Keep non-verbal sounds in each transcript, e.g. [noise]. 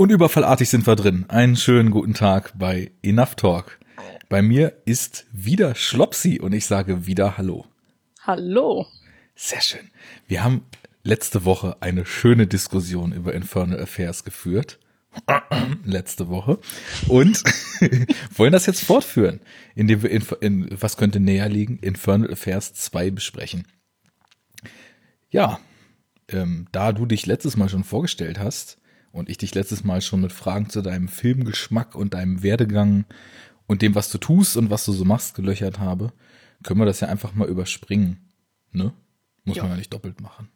Und überfallartig sind wir drin. Einen schönen guten Tag bei Enough Talk. Bei mir ist wieder Schlopsi und ich sage wieder Hallo. Hallo. Sehr schön. Wir haben letzte Woche eine schöne Diskussion über Infernal Affairs geführt. [clears throat] letzte Woche. Und [laughs] wollen das jetzt fortführen, indem wir in, in, was könnte näher liegen, Infernal Affairs 2 besprechen. Ja, ähm, da du dich letztes Mal schon vorgestellt hast, und ich dich letztes Mal schon mit Fragen zu deinem Filmgeschmack und deinem Werdegang und dem, was du tust und was du so machst, gelöchert habe, können wir das ja einfach mal überspringen. Ne? Muss ja. man ja nicht doppelt machen.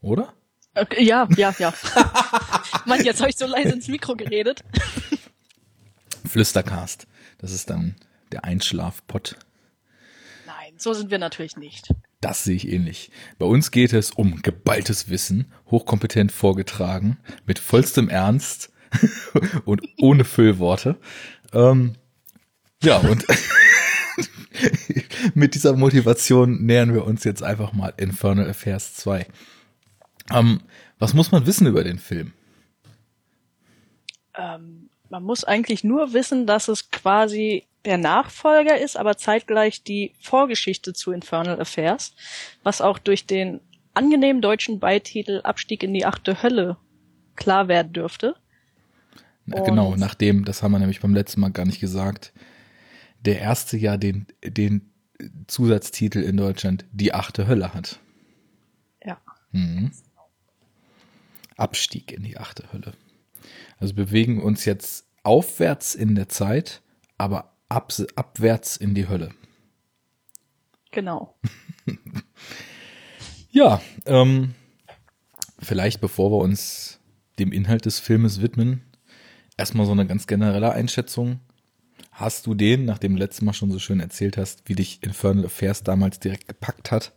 Oder? Okay, ja, ja, ja. [laughs] Mann, jetzt habe ich so leise ins Mikro geredet. Flüstercast. Das ist dann der Einschlafpott. Nein, so sind wir natürlich nicht. Das sehe ich ähnlich. Bei uns geht es um geballtes Wissen, hochkompetent vorgetragen, mit vollstem Ernst [laughs] und ohne Füllworte. Ähm, ja, und [laughs] mit dieser Motivation nähern wir uns jetzt einfach mal Infernal Affairs 2. Ähm, was muss man wissen über den Film? Ähm, man muss eigentlich nur wissen, dass es quasi der Nachfolger ist, aber zeitgleich die Vorgeschichte zu Infernal Affairs, was auch durch den angenehmen deutschen Beititel Abstieg in die achte Hölle klar werden dürfte. Na, genau, nachdem, das haben wir nämlich beim letzten Mal gar nicht gesagt, der erste ja den, den Zusatztitel in Deutschland Die achte Hölle hat. Ja. Mhm. Abstieg in die achte Hölle. Also bewegen uns jetzt aufwärts in der Zeit, aber ab, abwärts in die Hölle. Genau. [laughs] ja, ähm, vielleicht bevor wir uns dem Inhalt des Filmes widmen, erstmal so eine ganz generelle Einschätzung. Hast du den, nachdem du letztes Mal schon so schön erzählt hast, wie dich Infernal Affairs damals direkt gepackt hat,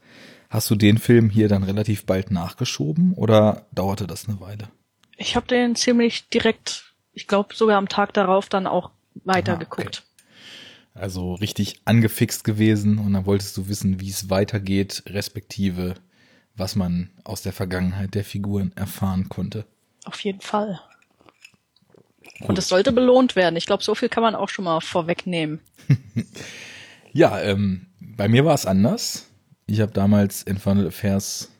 hast du den Film hier dann relativ bald nachgeschoben oder dauerte das eine Weile? Ich habe den ziemlich direkt, ich glaube sogar am Tag darauf dann auch weitergeguckt. Ah, also richtig angefixt gewesen und dann wolltest du wissen, wie es weitergeht, respektive was man aus der Vergangenheit der Figuren erfahren konnte. Auf jeden Fall. Gut. Und es sollte belohnt werden. Ich glaube, so viel kann man auch schon mal vorwegnehmen. [laughs] ja, ähm, bei mir war es anders. Ich habe damals Infernal Affairs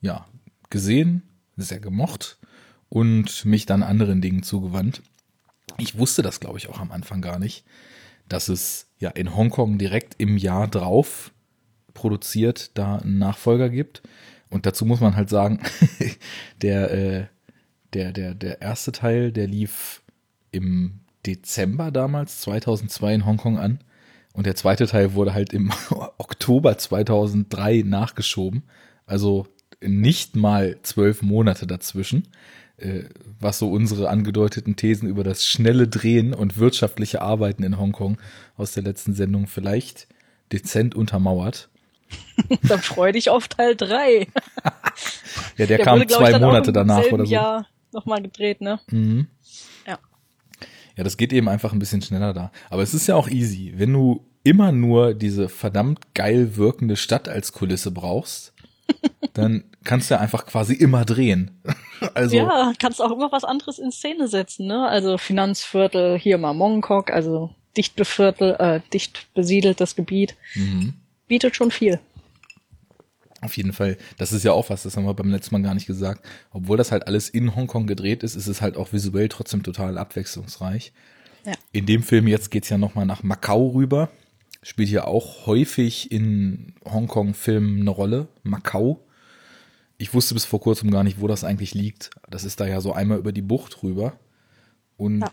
ja gesehen, sehr gemocht und mich dann anderen Dingen zugewandt. Ich wusste das, glaube ich, auch am Anfang gar nicht dass es ja in Hongkong direkt im Jahr drauf produziert da einen Nachfolger gibt. Und dazu muss man halt sagen, [laughs] der, äh, der, der, der erste Teil, der lief im Dezember damals, 2002 in Hongkong an. Und der zweite Teil wurde halt im [laughs] Oktober 2003 nachgeschoben. Also nicht mal zwölf Monate dazwischen. Äh, was so unsere angedeuteten Thesen über das schnelle Drehen und wirtschaftliche Arbeiten in Hongkong aus der letzten Sendung vielleicht dezent untermauert. [laughs] dann freu dich auf Teil 3. [laughs] ja, der, der kam wurde, zwei Monate danach oder so. Ja, nochmal gedreht, ne? Mhm. Ja. Ja, das geht eben einfach ein bisschen schneller da. Aber es ist ja auch easy. Wenn du immer nur diese verdammt geil wirkende Stadt als Kulisse brauchst, [laughs] dann kannst du ja einfach quasi immer drehen. [laughs] also ja, kannst auch immer was anderes in Szene setzen, ne? Also Finanzviertel, hier mal Mongkok, also dicht beviertel, äh, dicht besiedeltes Gebiet. Mhm. Bietet schon viel. Auf jeden Fall. Das ist ja auch was, das haben wir beim letzten Mal gar nicht gesagt. Obwohl das halt alles in Hongkong gedreht ist, ist es halt auch visuell trotzdem total abwechslungsreich. Ja. In dem Film jetzt geht's ja nochmal nach Macau rüber. Spielt ja auch häufig in Hongkong-Filmen eine Rolle. Macau ich wusste bis vor kurzem gar nicht, wo das eigentlich liegt. Das ist da ja so einmal über die Bucht rüber. Und ja.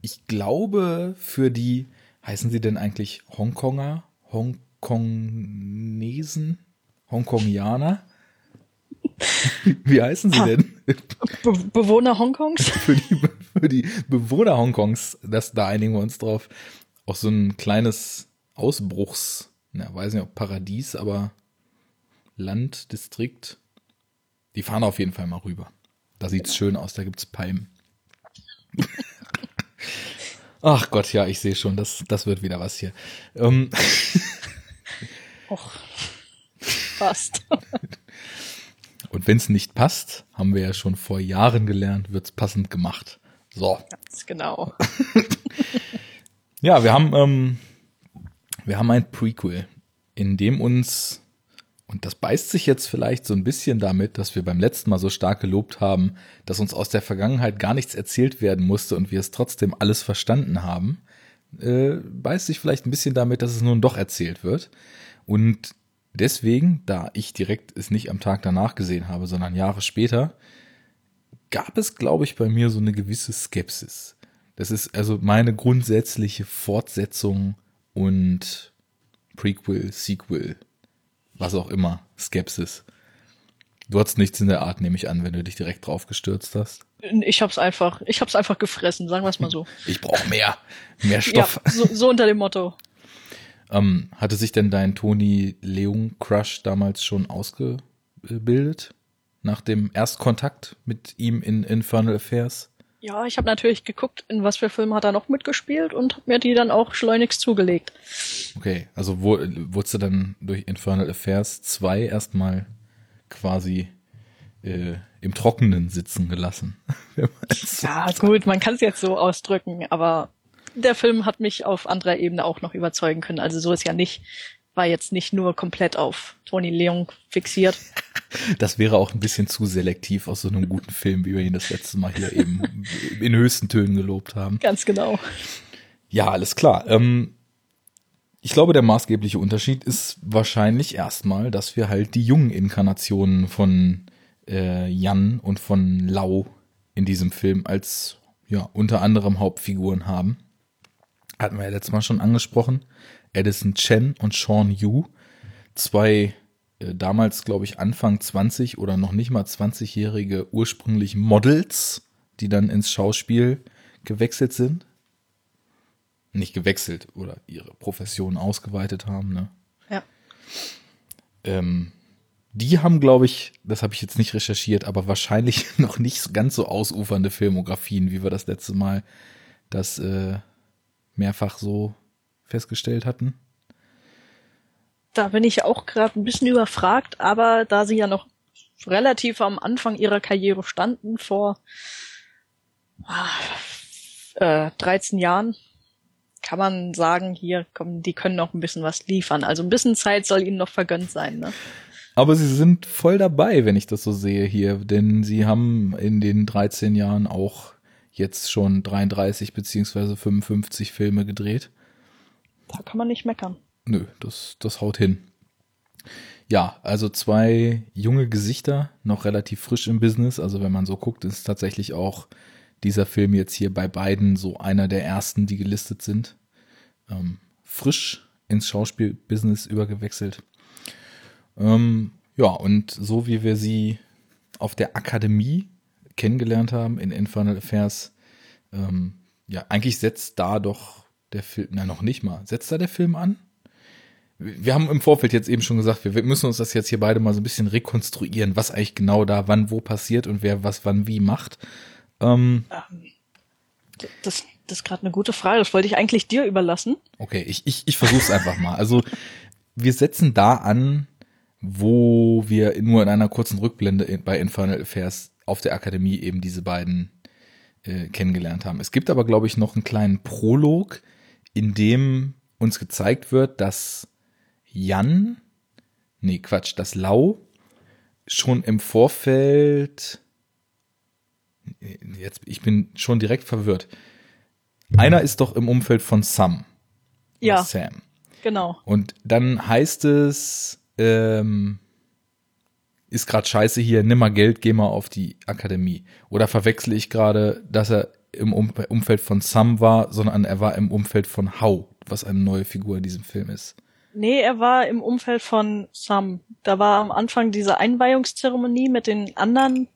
ich glaube, für die, heißen sie denn eigentlich Hongkonger, Hongkongesen, Hongkongianer? [laughs] Wie heißen sie denn? Be Bewohner Hongkongs? [laughs] für, die, für die Bewohner Hongkongs, das, da einigen wir uns drauf. Auch so ein kleines Ausbruchs, na, weiß nicht ob Paradies, aber Land, Distrikt. Die fahren auf jeden Fall mal rüber. Da sieht's genau. schön aus, da gibt's Palmen. [laughs] Ach Gott, ja, ich sehe schon, das, das wird wieder was hier. Ähm. [laughs] Och, fast. [laughs] Und Und wenn es nicht passt, haben wir ja schon vor Jahren gelernt, wird's passend gemacht. So. Ganz genau. Ja, wir haben, ähm, wir haben ein Prequel, in dem uns, und das beißt sich jetzt vielleicht so ein bisschen damit, dass wir beim letzten Mal so stark gelobt haben, dass uns aus der Vergangenheit gar nichts erzählt werden musste und wir es trotzdem alles verstanden haben, äh, beißt sich vielleicht ein bisschen damit, dass es nun doch erzählt wird. Und deswegen, da ich direkt es nicht am Tag danach gesehen habe, sondern Jahre später, gab es, glaube ich, bei mir so eine gewisse Skepsis. Das ist also meine grundsätzliche Fortsetzung und Prequel, Sequel, was auch immer, Skepsis. Du hattest nichts in der Art, nehme ich an, wenn du dich direkt drauf gestürzt hast. Ich hab's einfach, ich hab's einfach gefressen, sagen wir es mal so. [laughs] Ich brauche mehr, mehr Stoff. Ja, so, so unter dem Motto. Ähm, hatte sich denn dein Tony Leung Crush damals schon ausgebildet? Nach dem Erstkontakt mit ihm in Infernal Affairs? Ja, ich habe natürlich geguckt, in was für Filmen hat er noch mitgespielt und hab mir die dann auch schleunigst zugelegt. Okay, also wo, wurdest du dann durch Infernal Affairs 2 erstmal quasi äh, im Trockenen sitzen gelassen? [laughs] ja, gut, man kann es jetzt so ausdrücken, aber der Film hat mich auf anderer Ebene auch noch überzeugen können. Also so ist ja nicht, war jetzt nicht nur komplett auf Tony Leung fixiert. [laughs] Das wäre auch ein bisschen zu selektiv aus so einem guten Film, wie wir ihn das letzte Mal hier eben in höchsten Tönen gelobt haben. Ganz genau. Ja, alles klar. Ähm, ich glaube, der maßgebliche Unterschied ist wahrscheinlich erstmal, dass wir halt die jungen Inkarnationen von äh, Jan und von Lau in diesem Film als ja unter anderem Hauptfiguren haben. Hatten wir ja letztes Mal schon angesprochen. Edison Chen und Sean Yu, zwei äh, damals, glaube ich, Anfang 20 oder noch nicht mal 20-jährige ursprünglich Models, die dann ins Schauspiel gewechselt sind. Nicht gewechselt oder ihre Profession ausgeweitet haben, ne? Ja. Ähm, die haben, glaube ich, das habe ich jetzt nicht recherchiert, aber wahrscheinlich [laughs] noch nicht ganz so ausufernde Filmografien, wie wir das letzte Mal das äh, mehrfach so festgestellt hatten. Da bin ich auch gerade ein bisschen überfragt, aber da sie ja noch relativ am Anfang ihrer Karriere standen, vor äh, 13 Jahren, kann man sagen, hier kommen, die können noch ein bisschen was liefern. Also ein bisschen Zeit soll ihnen noch vergönnt sein, ne? Aber sie sind voll dabei, wenn ich das so sehe hier, denn sie haben in den 13 Jahren auch jetzt schon 33 beziehungsweise 55 Filme gedreht. Da kann man nicht meckern. Nö, das, das haut hin. Ja, also zwei junge Gesichter, noch relativ frisch im Business. Also wenn man so guckt, ist tatsächlich auch dieser Film jetzt hier bei beiden so einer der ersten, die gelistet sind. Ähm, frisch ins Schauspielbusiness übergewechselt. Ähm, ja, und so wie wir sie auf der Akademie kennengelernt haben in Infernal Affairs, ähm, ja, eigentlich setzt da doch der Film, na noch nicht mal, setzt da der Film an? Wir haben im Vorfeld jetzt eben schon gesagt, wir müssen uns das jetzt hier beide mal so ein bisschen rekonstruieren, was eigentlich genau da wann wo passiert und wer was wann wie macht. Ähm, das, das ist gerade eine gute Frage. Das wollte ich eigentlich dir überlassen. Okay, ich, ich, ich versuch's einfach mal. Also wir setzen da an, wo wir nur in einer kurzen Rückblende bei Infernal Affairs auf der Akademie eben diese beiden äh, kennengelernt haben. Es gibt aber, glaube ich, noch einen kleinen Prolog, in dem uns gezeigt wird, dass Jan, nee, Quatsch, dass Lau schon im Vorfeld, jetzt, ich bin schon direkt verwirrt. Einer ist doch im Umfeld von Sam. Ja. Sam. Genau. Und dann heißt es, ähm, ist gerade scheiße hier, nimm mal Geld, geh mal auf die Akademie. Oder verwechsel ich gerade, dass er im Umfeld von Sam war, sondern er war im Umfeld von Hau, was eine neue Figur in diesem Film ist. Nee, er war im Umfeld von Sam. Da war am Anfang diese Einweihungszeremonie mit den anderen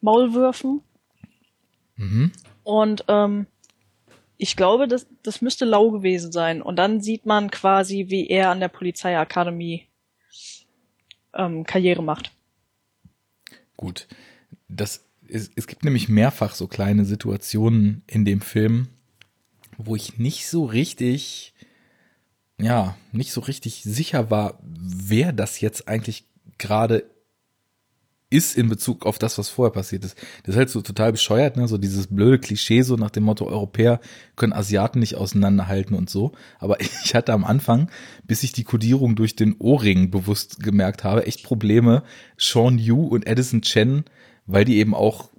Maulwürfen. Mhm. Und ähm, ich glaube, das, das müsste Lau gewesen sein. Und dann sieht man quasi, wie er an der Polizeiakademie ähm, Karriere macht. Gut. Das, es, es gibt nämlich mehrfach so kleine Situationen in dem Film, wo ich nicht so richtig, ja, nicht so richtig sicher war, wer das jetzt eigentlich gerade ist in Bezug auf das, was vorher passiert ist. Das ist halt so total bescheuert, ne? So dieses blöde Klischee, so nach dem Motto, Europäer können Asiaten nicht auseinanderhalten und so. Aber [laughs] ich hatte am Anfang, bis ich die Kodierung durch den Ohrring bewusst gemerkt habe, echt Probleme, Sean Yu und Edison Chen, weil die eben auch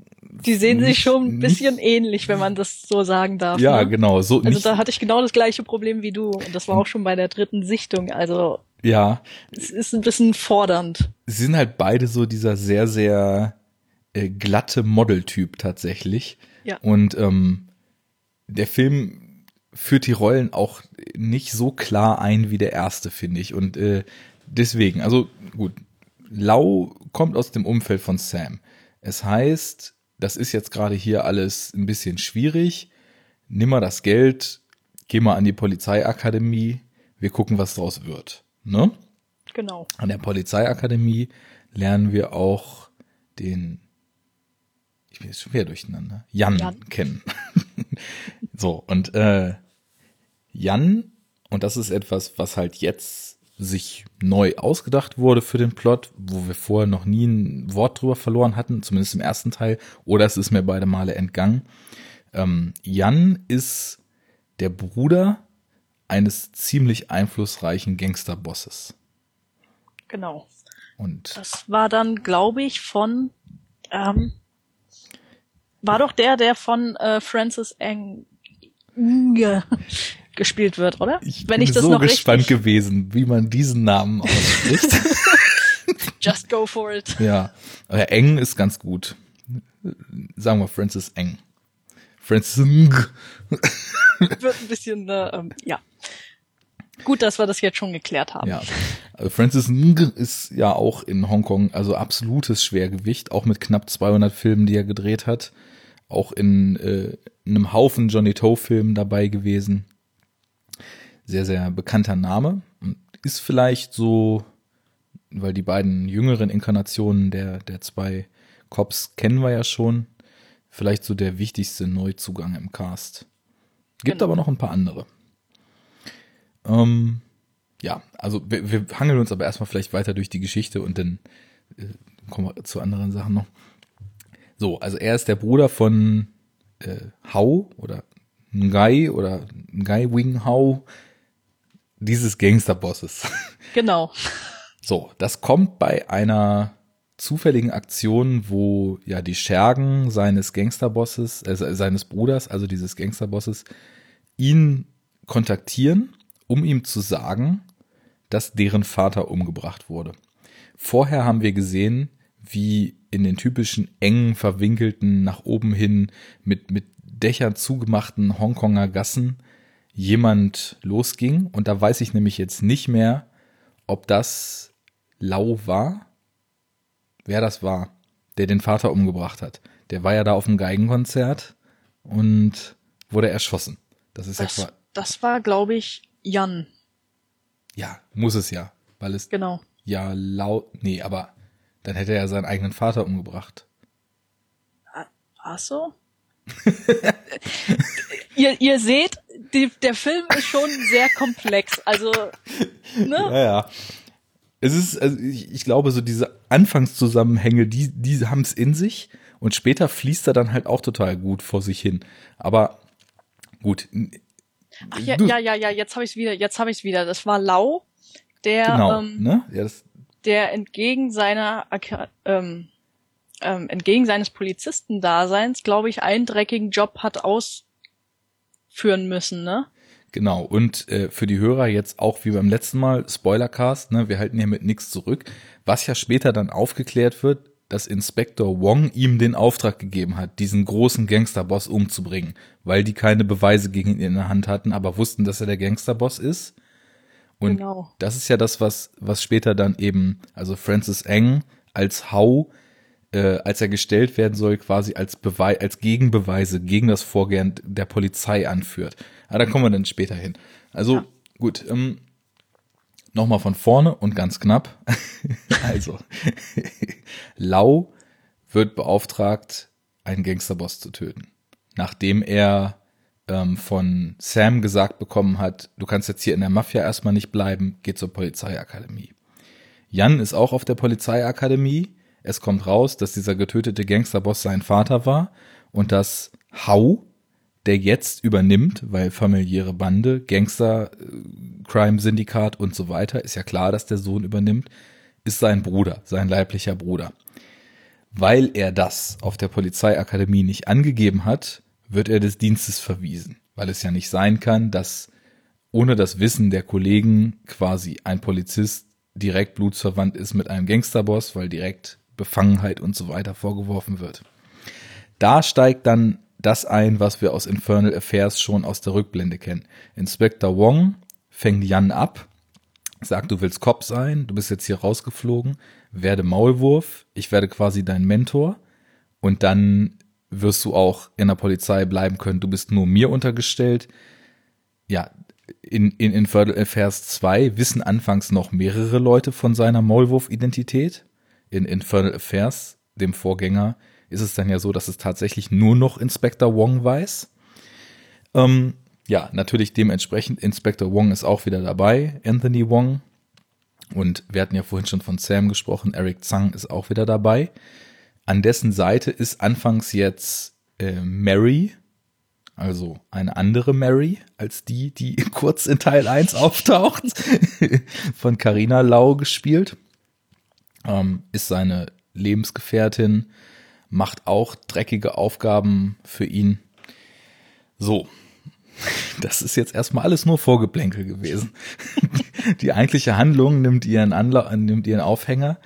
die sehen nicht, sich schon ein bisschen nicht, ähnlich, wenn man das so sagen darf. Ja, ne? genau. So also nicht, da hatte ich genau das gleiche Problem wie du. Und das war auch schon bei der dritten Sichtung. Also ja. Es ist ein bisschen fordernd. Sie sind halt beide so dieser sehr, sehr äh, glatte Modeltyp tatsächlich. Ja. Und ähm, der Film führt die Rollen auch nicht so klar ein wie der erste, finde ich. Und äh, deswegen, also gut, Lau kommt aus dem Umfeld von Sam. Es heißt, das ist jetzt gerade hier alles ein bisschen schwierig. Nimm mal das Geld, geh mal an die Polizeiakademie, wir gucken, was draus wird. Ne? Genau. An der Polizeiakademie lernen wir auch den, ich bin jetzt schon wieder durcheinander, Jan, Jan. kennen. [laughs] so, und äh, Jan, und das ist etwas, was halt jetzt sich neu ausgedacht wurde für den Plot, wo wir vorher noch nie ein Wort drüber verloren hatten, zumindest im ersten Teil, oder es ist mir beide Male entgangen. Ähm, Jan ist der Bruder eines ziemlich einflussreichen Gangsterbosses. Genau. Und das war dann, glaube ich, von ähm, war doch der, der von äh, Francis Eng gespielt wird, oder? Ich Wenn bin ich das so noch gespannt gewesen, wie man diesen Namen ausspricht. [laughs] Just go for it. Ja, aber Eng ist ganz gut. Sagen wir Francis Eng. Francis Ng. Wird ein bisschen, äh, ähm, ja. Gut, dass wir das jetzt schon geklärt haben. Ja. Also Francis Ng ist ja auch in Hongkong, also absolutes Schwergewicht, auch mit knapp 200 Filmen, die er gedreht hat. Auch in, äh, in einem Haufen Johnny Toe-Filmen dabei gewesen. Sehr, sehr bekannter Name. Ist vielleicht so, weil die beiden jüngeren Inkarnationen der, der zwei Cops kennen wir ja schon, vielleicht so der wichtigste Neuzugang im Cast. Gibt genau. aber noch ein paar andere. Ähm, ja, also wir, wir hangeln uns aber erstmal vielleicht weiter durch die Geschichte und dann äh, kommen wir zu anderen Sachen noch. So, also er ist der Bruder von äh, Hao oder Ngai oder Ngai Wing Hao, dieses Gangsterbosses. [laughs] Genau. So, das kommt bei einer zufälligen Aktion, wo ja die Schergen seines Gangsterbosses, äh, seines Bruders, also dieses Gangsterbosses, ihn kontaktieren um ihm zu sagen, dass deren Vater umgebracht wurde. Vorher haben wir gesehen, wie in den typischen engen, verwinkelten, nach oben hin mit, mit Dächern zugemachten Hongkonger Gassen jemand losging. Und da weiß ich nämlich jetzt nicht mehr, ob das Lau war, wer das war, der den Vater umgebracht hat. Der war ja da auf dem Geigenkonzert und wurde erschossen. Das ist das, ja Das war, glaube ich, Jan. Ja, muss es ja, weil es genau. ja laut, nee, aber dann hätte er seinen eigenen Vater umgebracht. Ah, ach so? [laughs] ihr, ihr seht, die, der Film ist schon sehr komplex. Also, ne? Ja, ja. Es ist, also ich, ich glaube, so diese Anfangszusammenhänge, die, die haben es in sich und später fließt er dann halt auch total gut vor sich hin. Aber gut, Ach ja, ja, ja, ja, jetzt habe ich es wieder, jetzt habe ich es wieder. Das war Lau, der, genau, ähm, ne? ja, das der entgegen seiner ähm, ähm, entgegen seines Polizistendaseins, glaube ich, einen dreckigen Job hat ausführen müssen, ne? Genau, und äh, für die Hörer jetzt auch wie beim letzten Mal, Spoilercast, ne, wir halten hier mit nichts zurück. Was ja später dann aufgeklärt wird, dass Inspektor Wong ihm den Auftrag gegeben hat, diesen großen Gangsterboss umzubringen, weil die keine Beweise gegen ihn in der Hand hatten, aber wussten, dass er der Gangsterboss ist. Und genau. das ist ja das, was, was später dann eben, also Francis Eng als Hau, äh, als er gestellt werden soll, quasi als Beweis, als Gegenbeweise gegen das Vorgehen der Polizei anführt. Aber da kommen wir dann später hin. Also ja. gut, ähm, Nochmal von vorne und ganz knapp. [laughs] also, [laughs] Lau wird beauftragt, einen Gangsterboss zu töten. Nachdem er ähm, von Sam gesagt bekommen hat, du kannst jetzt hier in der Mafia erstmal nicht bleiben, geh zur Polizeiakademie. Jan ist auch auf der Polizeiakademie. Es kommt raus, dass dieser getötete Gangsterboss sein Vater war und dass Hau, der jetzt übernimmt, weil familiäre Bande, Gangster, äh, Crime-Syndikat und so weiter, ist ja klar, dass der Sohn übernimmt, ist sein Bruder, sein leiblicher Bruder. Weil er das auf der Polizeiakademie nicht angegeben hat, wird er des Dienstes verwiesen, weil es ja nicht sein kann, dass ohne das Wissen der Kollegen quasi ein Polizist direkt blutsverwandt ist mit einem Gangsterboss, weil direkt Befangenheit und so weiter vorgeworfen wird. Da steigt dann das ein, was wir aus Infernal Affairs schon aus der Rückblende kennen. Inspector Wong fängt Jan ab, sagt, du willst Cop sein, du bist jetzt hier rausgeflogen, werde Maulwurf, ich werde quasi dein Mentor und dann wirst du auch in der Polizei bleiben können. Du bist nur mir untergestellt. Ja, in, in Infernal Affairs 2 wissen anfangs noch mehrere Leute von seiner Maulwurf-Identität. In Infernal Affairs, dem Vorgänger, ist es dann ja so, dass es tatsächlich nur noch Inspector Wong weiß. Ähm, ja, natürlich dementsprechend, Inspector Wong ist auch wieder dabei, Anthony Wong. Und wir hatten ja vorhin schon von Sam gesprochen, Eric Zhang ist auch wieder dabei. An dessen Seite ist anfangs jetzt äh, Mary, also eine andere Mary als die, die [laughs] kurz in Teil 1 auftaucht, [laughs] von Carina Lau gespielt. Ähm, ist seine Lebensgefährtin, macht auch dreckige Aufgaben für ihn. So, [laughs] das ist jetzt erstmal alles nur Vorgeplänkel gewesen. [laughs] Die eigentliche Handlung nimmt ihren, Anla nimmt ihren Aufhänger.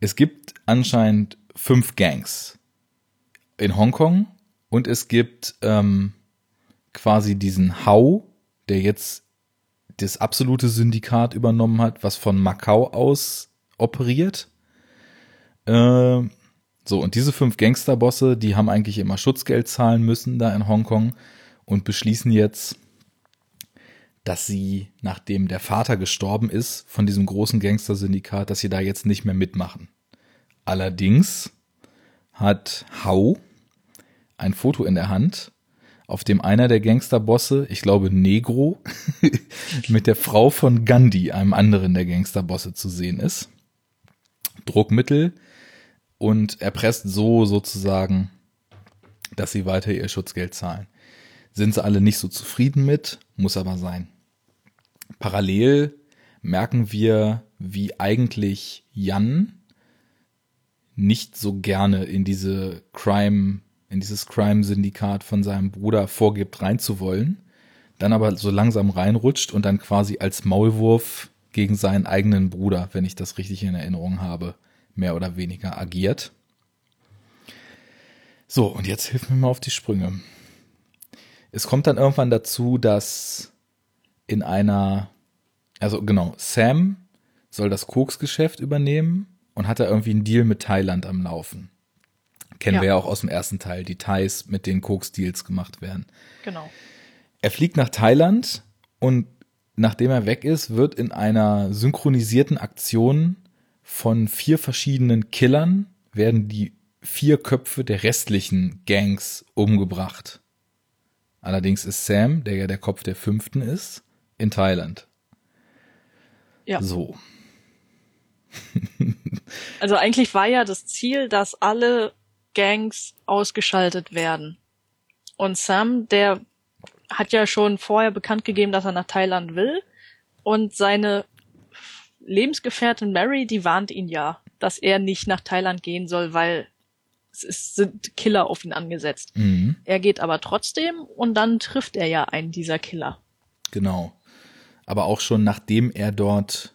Es gibt anscheinend fünf Gangs in Hongkong und es gibt ähm, quasi diesen Hau, der jetzt das absolute Syndikat übernommen hat, was von Macau aus operiert. Äh, so, und diese fünf Gangsterbosse, die haben eigentlich immer Schutzgeld zahlen müssen da in Hongkong und beschließen jetzt, dass sie, nachdem der Vater gestorben ist von diesem großen Gangster-Syndikat, dass sie da jetzt nicht mehr mitmachen. Allerdings hat Hau ein Foto in der Hand, auf dem einer der Gangsterbosse, ich glaube Negro, [laughs] mit der Frau von Gandhi, einem anderen der Gangsterbosse, zu sehen ist. Druckmittel und erpresst so sozusagen, dass sie weiter ihr Schutzgeld zahlen. Sind sie alle nicht so zufrieden mit, muss aber sein. Parallel merken wir, wie eigentlich Jan nicht so gerne in diese Crime in dieses Crime-Syndikat von seinem Bruder vorgibt, reinzuwollen, dann aber so langsam reinrutscht und dann quasi als Maulwurf gegen seinen eigenen Bruder, wenn ich das richtig in Erinnerung habe, mehr oder weniger agiert. So, und jetzt hilf mir mal auf die Sprünge. Es kommt dann irgendwann dazu, dass in einer, also genau, Sam soll das Koksgeschäft übernehmen und hat da irgendwie einen Deal mit Thailand am Laufen. Kennen ja. wir ja auch aus dem ersten Teil, die Thais, mit denen Koks-Deals gemacht werden. Genau. Er fliegt nach Thailand und nachdem er weg ist, wird in einer synchronisierten Aktion von vier verschiedenen Killern werden die vier Köpfe der restlichen Gangs umgebracht. Allerdings ist Sam, der ja der Kopf der fünften ist, in Thailand. Ja. So. [laughs] also eigentlich war ja das Ziel, dass alle Gangs ausgeschaltet werden. Und Sam, der hat ja schon vorher bekannt gegeben, dass er nach Thailand will. Und seine Lebensgefährtin Mary, die warnt ihn ja, dass er nicht nach Thailand gehen soll, weil es ist, sind Killer auf ihn angesetzt. Mhm. Er geht aber trotzdem und dann trifft er ja einen dieser Killer. Genau. Aber auch schon nachdem er dort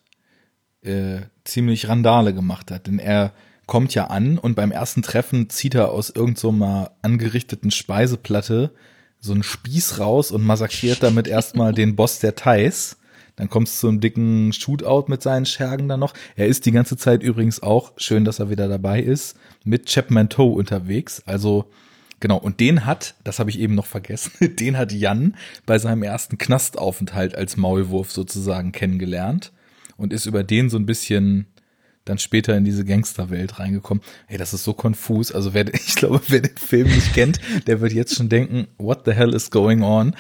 äh, ziemlich Randale gemacht hat. Denn er kommt ja an und beim ersten Treffen zieht er aus irgendeiner so angerichteten Speiseplatte so einen Spieß raus und massakriert damit erstmal den Boss der Thais. Dann kommt es zu einem dicken Shootout mit seinen Schergen dann noch. Er ist die ganze Zeit übrigens auch, schön, dass er wieder dabei ist, mit Chapman Toe unterwegs. Also genau, und den hat, das habe ich eben noch vergessen, [laughs] den hat Jan bei seinem ersten Knastaufenthalt als Maulwurf sozusagen kennengelernt und ist über den so ein bisschen dann später in diese Gangsterwelt reingekommen. Ey, das ist so konfus. Also wer, [laughs] ich glaube, wer den Film nicht kennt, der wird jetzt schon denken, what the hell is going on?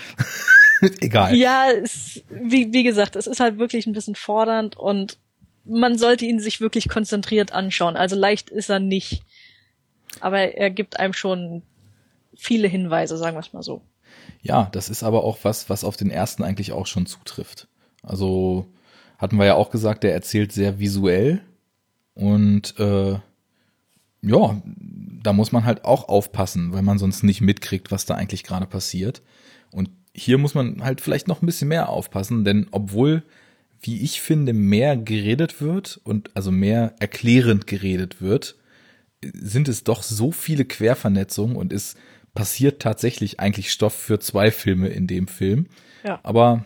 [laughs] Egal. Ja, es, wie, wie gesagt, es ist halt wirklich ein bisschen fordernd und man sollte ihn sich wirklich konzentriert anschauen. Also leicht ist er nicht. Aber er gibt einem schon viele Hinweise, sagen wir es mal so. Ja, das ist aber auch was, was auf den ersten eigentlich auch schon zutrifft. Also hatten wir ja auch gesagt, der erzählt sehr visuell und äh, ja, da muss man halt auch aufpassen, weil man sonst nicht mitkriegt, was da eigentlich gerade passiert. Und hier muss man halt vielleicht noch ein bisschen mehr aufpassen, denn obwohl, wie ich finde, mehr geredet wird und also mehr erklärend geredet wird, sind es doch so viele Quervernetzungen und es passiert tatsächlich eigentlich Stoff für zwei Filme in dem Film. Ja. Aber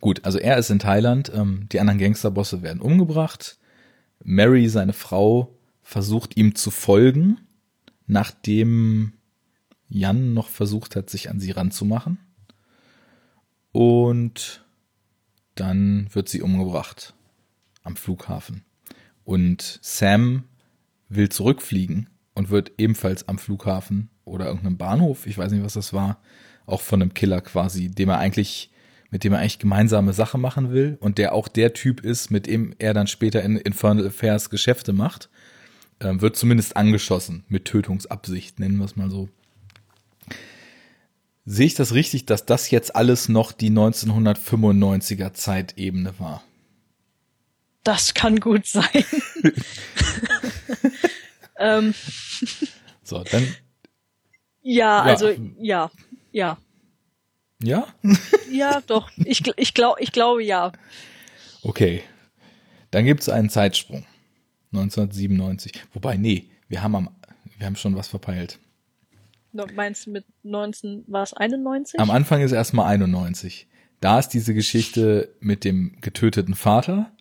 gut, also er ist in Thailand, ähm, die anderen Gangsterbosse werden umgebracht. Mary, seine Frau, versucht ihm zu folgen, nachdem Jan noch versucht hat, sich an sie ranzumachen. Und dann wird sie umgebracht am Flughafen. Und Sam will zurückfliegen und wird ebenfalls am Flughafen oder irgendeinem Bahnhof, ich weiß nicht, was das war, auch von einem Killer quasi, dem er eigentlich, mit dem er eigentlich gemeinsame Sache machen will und der auch der Typ ist, mit dem er dann später in Infernal Affairs Geschäfte macht, äh, wird zumindest angeschossen mit Tötungsabsicht, nennen wir es mal so. Sehe ich das richtig, dass das jetzt alles noch die 1995er Zeitebene war? Das kann gut sein. [laughs] ähm. So, dann. Ja, ja, also ja, ja. Ja? [laughs] ja, doch. Ich, ich, glaub, ich glaube ja. Okay. Dann gibt es einen Zeitsprung. 1997. Wobei, nee, wir haben am, wir haben schon was verpeilt. Meinst du mit 19, war es 91? Am Anfang ist erstmal 91. Da ist diese Geschichte mit dem getöteten Vater,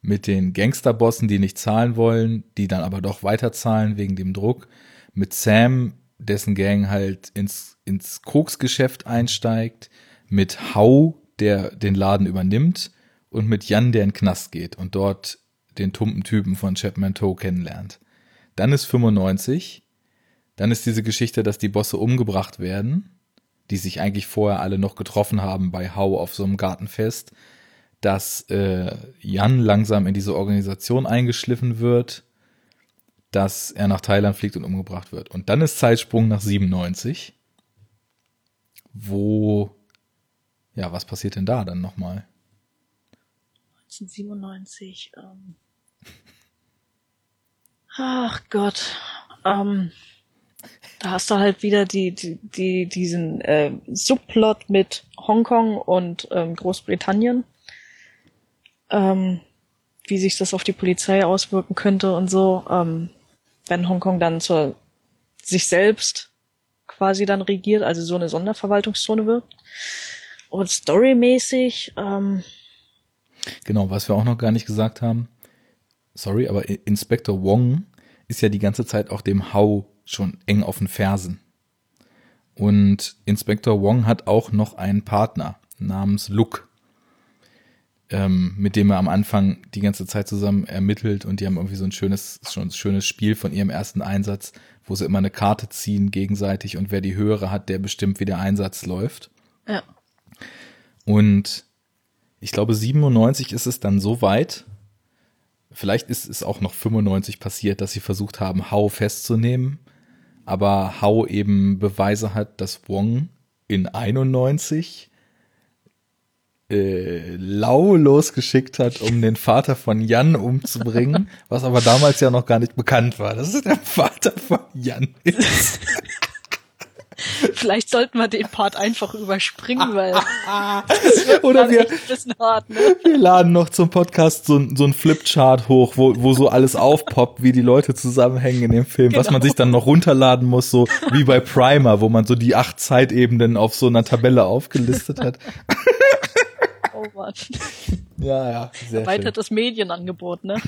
mit den Gangsterbossen, die nicht zahlen wollen, die dann aber doch weiterzahlen wegen dem Druck, mit Sam, dessen Gang halt ins, ins Koksgeschäft einsteigt, mit Hau, der den Laden übernimmt und mit Jan, der in den Knast geht und dort den tumpen Typen von Chapman Toe kennenlernt. Dann ist 95, dann ist diese Geschichte, dass die Bosse umgebracht werden, die sich eigentlich vorher alle noch getroffen haben bei Hau auf so einem Gartenfest, dass äh, Jan langsam in diese Organisation eingeschliffen wird, dass er nach Thailand fliegt und umgebracht wird. Und dann ist Zeitsprung nach 97, wo, ja, was passiert denn da dann nochmal? 1997, ähm. Ach Gott, ähm, da hast du halt wieder die, die, die diesen äh, Subplot mit Hongkong und ähm, Großbritannien, ähm, wie sich das auf die Polizei auswirken könnte und so, ähm, wenn Hongkong dann zur sich selbst quasi dann regiert, also so eine Sonderverwaltungszone wird. Und storymäßig, ähm, Genau, was wir auch noch gar nicht gesagt haben, sorry, aber Inspector Wong ist ja die ganze Zeit auch dem Hau schon eng auf den Fersen. Und Inspektor Wong hat auch noch einen Partner namens Luke, ähm, mit dem er am Anfang die ganze Zeit zusammen ermittelt und die haben irgendwie so ein schönes, schon ein schönes Spiel von ihrem ersten Einsatz, wo sie immer eine Karte ziehen gegenseitig und wer die höhere hat, der bestimmt, wie der Einsatz läuft. Ja. Und ich glaube, 97 ist es dann so weit, vielleicht ist es auch noch 95 passiert, dass sie versucht haben, Hau festzunehmen aber Hau eben Beweise hat, dass Wong in 91 äh, Lau losgeschickt hat, um den Vater von Jan umzubringen, was aber damals ja noch gar nicht bekannt war, dass es der Vater von Jan ist. [laughs] Vielleicht sollten wir den Part einfach überspringen, weil [laughs] oder wir, hart, ne? wir laden noch zum Podcast so, so ein Flipchart hoch, wo, wo so alles aufpoppt, wie die Leute zusammenhängen in dem Film, genau. was man sich dann noch runterladen muss, so wie bei Primer, wo man so die acht Zeitebenen auf so einer Tabelle aufgelistet hat. [laughs] Oh Mann. [laughs] Ja, ja. Sehr Erweitertes schön. Medienangebot, ne?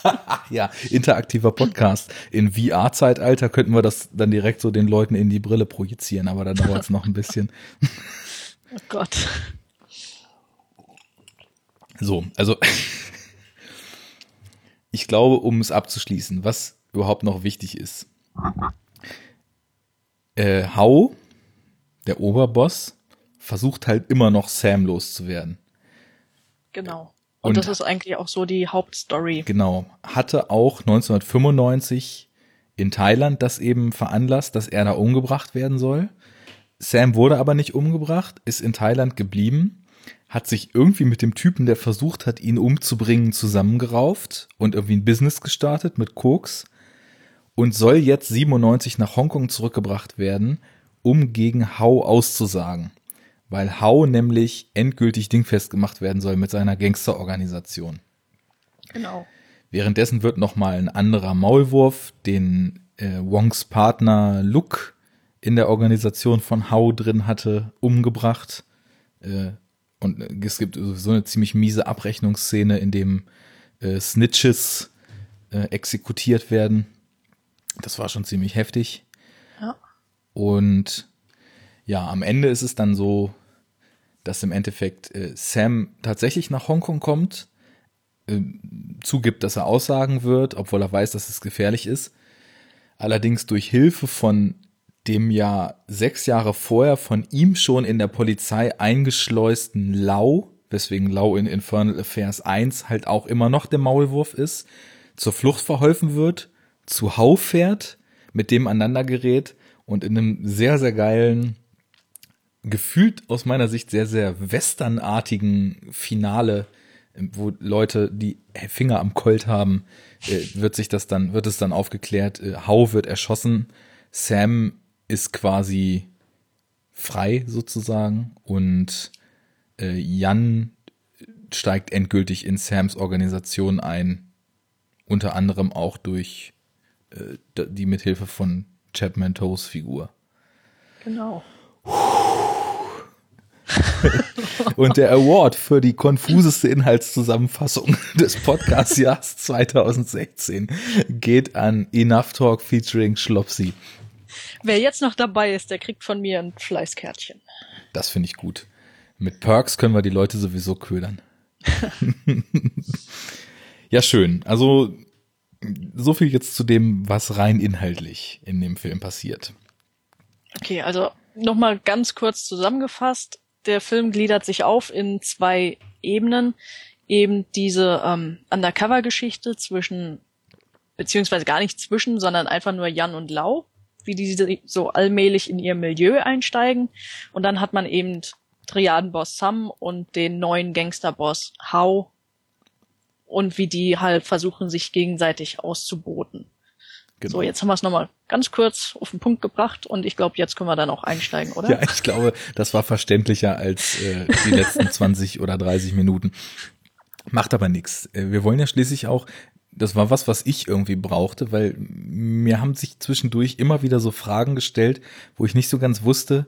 [laughs] ja, interaktiver Podcast. In VR-Zeitalter könnten wir das dann direkt so den Leuten in die Brille projizieren, aber da dauert es noch ein bisschen. [laughs] oh Gott. So, also ich glaube, um es abzuschließen, was überhaupt noch wichtig ist. Äh, Hau, der Oberboss, versucht halt immer noch Sam loszuwerden. Genau. Und, und das ist eigentlich auch so die Hauptstory. Genau. Hatte auch 1995 in Thailand das eben veranlasst, dass er da umgebracht werden soll. Sam wurde aber nicht umgebracht, ist in Thailand geblieben, hat sich irgendwie mit dem Typen, der versucht hat, ihn umzubringen, zusammengerauft und irgendwie ein Business gestartet mit Koks und soll jetzt 97 nach Hongkong zurückgebracht werden, um gegen Hau auszusagen. Weil Hau nämlich endgültig dingfest gemacht werden soll mit seiner Gangsterorganisation. Genau. Währenddessen wird nochmal ein anderer Maulwurf, den äh, Wongs Partner Luke in der Organisation von Hau drin hatte, umgebracht. Äh, und es gibt so eine ziemlich miese Abrechnungsszene, in dem äh, Snitches äh, exekutiert werden. Das war schon ziemlich heftig. Ja. Und ja, am Ende ist es dann so, dass im Endeffekt äh, Sam tatsächlich nach Hongkong kommt, äh, zugibt, dass er aussagen wird, obwohl er weiß, dass es gefährlich ist. Allerdings durch Hilfe von dem ja sechs Jahre vorher von ihm schon in der Polizei eingeschleusten Lau, weswegen Lau in Infernal Affairs 1 halt auch immer noch der Maulwurf ist, zur Flucht verholfen wird, zu Hau fährt, mit dem aneinander gerät und in einem sehr, sehr geilen, gefühlt aus meiner Sicht sehr, sehr westernartigen Finale, wo Leute die Finger am Colt haben, äh, wird sich das dann, wird es dann aufgeklärt, äh, Hau wird erschossen, Sam ist quasi frei sozusagen und äh, Jan steigt endgültig in Sams Organisation ein, unter anderem auch durch äh, die Mithilfe von Chapman Toes Figur. Genau. [laughs] Und der Award für die konfuseste Inhaltszusammenfassung [laughs] des Podcast-Jahres 2016 geht an Enough Talk featuring Schlopsy. Wer jetzt noch dabei ist, der kriegt von mir ein Fleißkärtchen. Das finde ich gut. Mit Perks können wir die Leute sowieso ködern. [laughs] ja, schön. Also so viel jetzt zu dem, was rein inhaltlich in dem Film passiert. Okay, also nochmal ganz kurz zusammengefasst. Der Film gliedert sich auf in zwei Ebenen. Eben diese ähm, Undercover-Geschichte zwischen, beziehungsweise gar nicht zwischen, sondern einfach nur Jan und Lau, wie die so allmählich in ihr Milieu einsteigen. Und dann hat man eben Triadenboss Sam und den neuen Gangsterboss Hau, und wie die halt versuchen, sich gegenseitig auszuboten. Genau. So, jetzt haben wir es nochmal ganz kurz auf den Punkt gebracht und ich glaube, jetzt können wir dann auch einsteigen, oder? Ja, ich glaube, das war verständlicher als äh, die letzten [laughs] 20 oder 30 Minuten. Macht aber nichts. Äh, wir wollen ja schließlich auch, das war was, was ich irgendwie brauchte, weil mir haben sich zwischendurch immer wieder so Fragen gestellt, wo ich nicht so ganz wusste,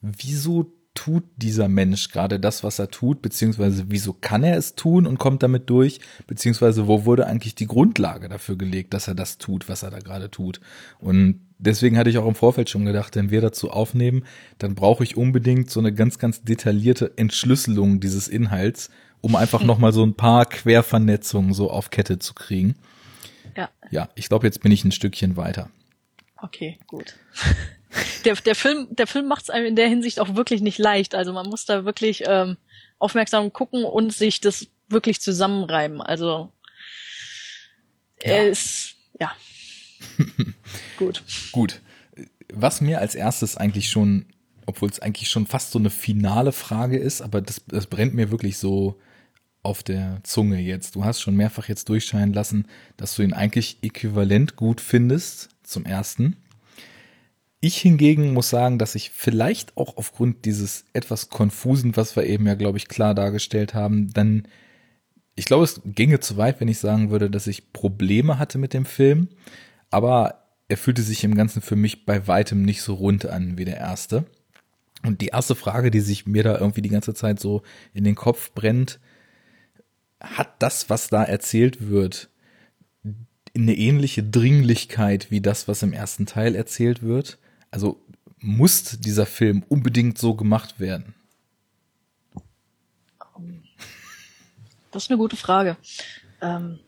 wieso tut dieser Mensch gerade das, was er tut, beziehungsweise wieso kann er es tun und kommt damit durch, beziehungsweise wo wurde eigentlich die Grundlage dafür gelegt, dass er das tut, was er da gerade tut. Und deswegen hatte ich auch im Vorfeld schon gedacht, wenn wir dazu aufnehmen, dann brauche ich unbedingt so eine ganz, ganz detaillierte Entschlüsselung dieses Inhalts, um einfach [laughs] hm. nochmal so ein paar Quervernetzungen so auf Kette zu kriegen. Ja. Ja, ich glaube, jetzt bin ich ein Stückchen weiter. Okay, gut. [laughs] der, der Film, der Film macht es einem in der Hinsicht auch wirklich nicht leicht. Also man muss da wirklich ähm, aufmerksam gucken und sich das wirklich zusammenreiben. Also ja. er ist ja [laughs] gut. Gut. Was mir als erstes eigentlich schon, obwohl es eigentlich schon fast so eine finale Frage ist, aber das, das brennt mir wirklich so auf der Zunge jetzt. Du hast schon mehrfach jetzt durchscheinen lassen, dass du ihn eigentlich äquivalent gut findest zum ersten. Ich hingegen muss sagen, dass ich vielleicht auch aufgrund dieses etwas konfusen, was wir eben ja, glaube ich, klar dargestellt haben, dann, ich glaube, es ginge zu weit, wenn ich sagen würde, dass ich Probleme hatte mit dem Film, aber er fühlte sich im Ganzen für mich bei weitem nicht so rund an wie der erste. Und die erste Frage, die sich mir da irgendwie die ganze Zeit so in den Kopf brennt, hat das, was da erzählt wird, eine ähnliche Dringlichkeit wie das, was im ersten Teil erzählt wird? Also muss dieser Film unbedingt so gemacht werden? Das ist eine gute Frage. Ähm,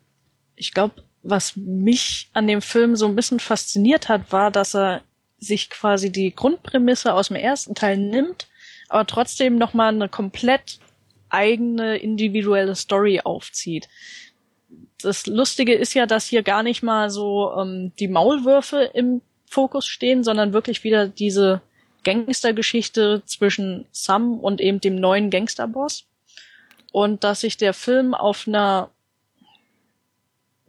ich glaube, was mich an dem Film so ein bisschen fasziniert hat, war, dass er sich quasi die Grundprämisse aus dem ersten Teil nimmt, aber trotzdem nochmal eine komplett eigene individuelle Story aufzieht. Das Lustige ist ja, dass hier gar nicht mal so ähm, die Maulwürfe im Fokus stehen, sondern wirklich wieder diese Gangstergeschichte zwischen Sam und eben dem neuen Gangsterboss. Und dass sich der Film auf einer,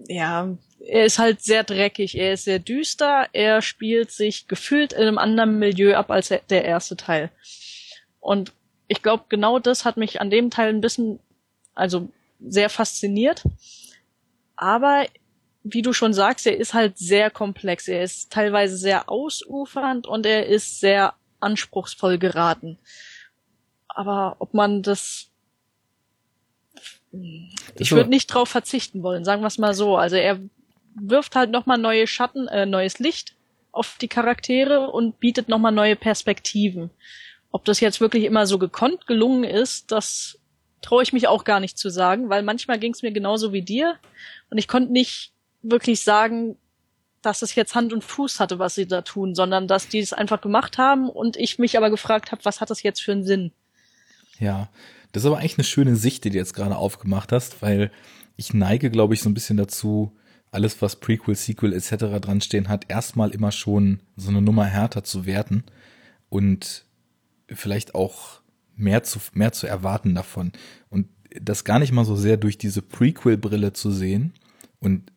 ja, er ist halt sehr dreckig, er ist sehr düster, er spielt sich gefühlt in einem anderen Milieu ab als der erste Teil. Und ich glaube, genau das hat mich an dem Teil ein bisschen, also sehr fasziniert. Aber wie du schon sagst, er ist halt sehr komplex. Er ist teilweise sehr ausufernd und er ist sehr anspruchsvoll geraten. Aber ob man das ich würde nicht drauf verzichten wollen, sagen wir es mal so. Also er wirft halt nochmal neue Schatten, äh, neues Licht auf die Charaktere und bietet nochmal neue Perspektiven. Ob das jetzt wirklich immer so gekonnt gelungen ist, das traue ich mich auch gar nicht zu sagen, weil manchmal ging es mir genauso wie dir und ich konnte nicht wirklich sagen, dass es jetzt Hand und Fuß hatte, was sie da tun, sondern dass die es einfach gemacht haben und ich mich aber gefragt habe, was hat das jetzt für einen Sinn? Ja, das ist aber eigentlich eine schöne Sicht, die du jetzt gerade aufgemacht hast, weil ich neige, glaube ich, so ein bisschen dazu, alles, was Prequel, Sequel etc. dran stehen hat, erstmal immer schon so eine Nummer härter zu werten und vielleicht auch mehr zu, mehr zu erwarten davon. Und das gar nicht mal so sehr durch diese Prequel-Brille zu sehen und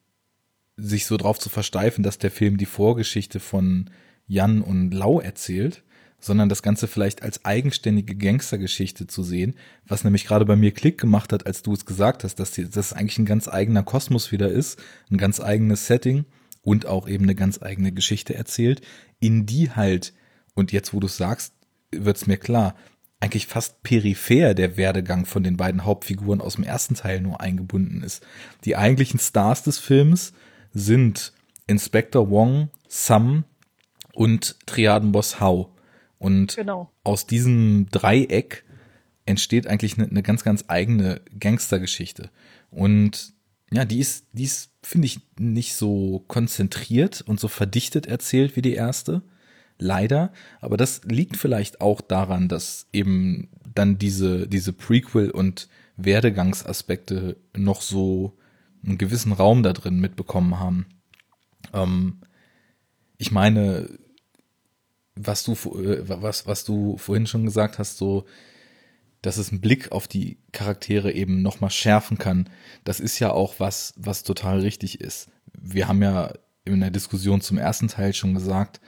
sich so drauf zu versteifen, dass der Film die Vorgeschichte von Jan und Lau erzählt, sondern das Ganze vielleicht als eigenständige Gangstergeschichte zu sehen, was nämlich gerade bei mir Klick gemacht hat, als du es gesagt hast, dass das eigentlich ein ganz eigener Kosmos wieder ist, ein ganz eigenes Setting und auch eben eine ganz eigene Geschichte erzählt, in die halt, und jetzt wo du es sagst, wird's mir klar, eigentlich fast peripher der Werdegang von den beiden Hauptfiguren aus dem ersten Teil nur eingebunden ist. Die eigentlichen Stars des Films sind Inspector Wong, Sam und Triadenboss Hao. Und genau. aus diesem Dreieck entsteht eigentlich eine, eine ganz, ganz eigene Gangstergeschichte. Und ja, die ist, die ist, finde ich, nicht so konzentriert und so verdichtet erzählt wie die erste. Leider. Aber das liegt vielleicht auch daran, dass eben dann diese, diese Prequel- und Werdegangsaspekte noch so einen gewissen Raum da drin mitbekommen haben. Ähm, ich meine, was du, äh, was, was du vorhin schon gesagt hast, so, dass es einen Blick auf die Charaktere eben nochmal schärfen kann, das ist ja auch was, was total richtig ist. Wir haben ja in der Diskussion zum ersten Teil schon gesagt,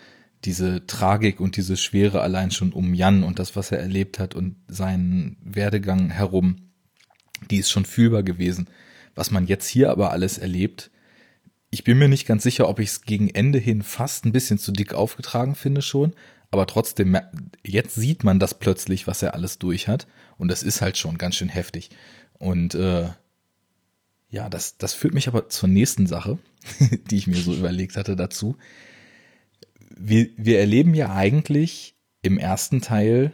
diese Tragik und diese Schwere allein schon um Jan und das, was er erlebt hat und seinen Werdegang herum, die ist schon fühlbar gewesen. Was man jetzt hier aber alles erlebt, ich bin mir nicht ganz sicher, ob ich es gegen Ende hin fast ein bisschen zu dick aufgetragen finde schon, aber trotzdem, jetzt sieht man das plötzlich, was er alles durch hat und das ist halt schon ganz schön heftig. Und äh, ja, das, das führt mich aber zur nächsten Sache, [laughs] die ich mir so überlegt hatte dazu. Wir, wir erleben ja eigentlich im ersten Teil,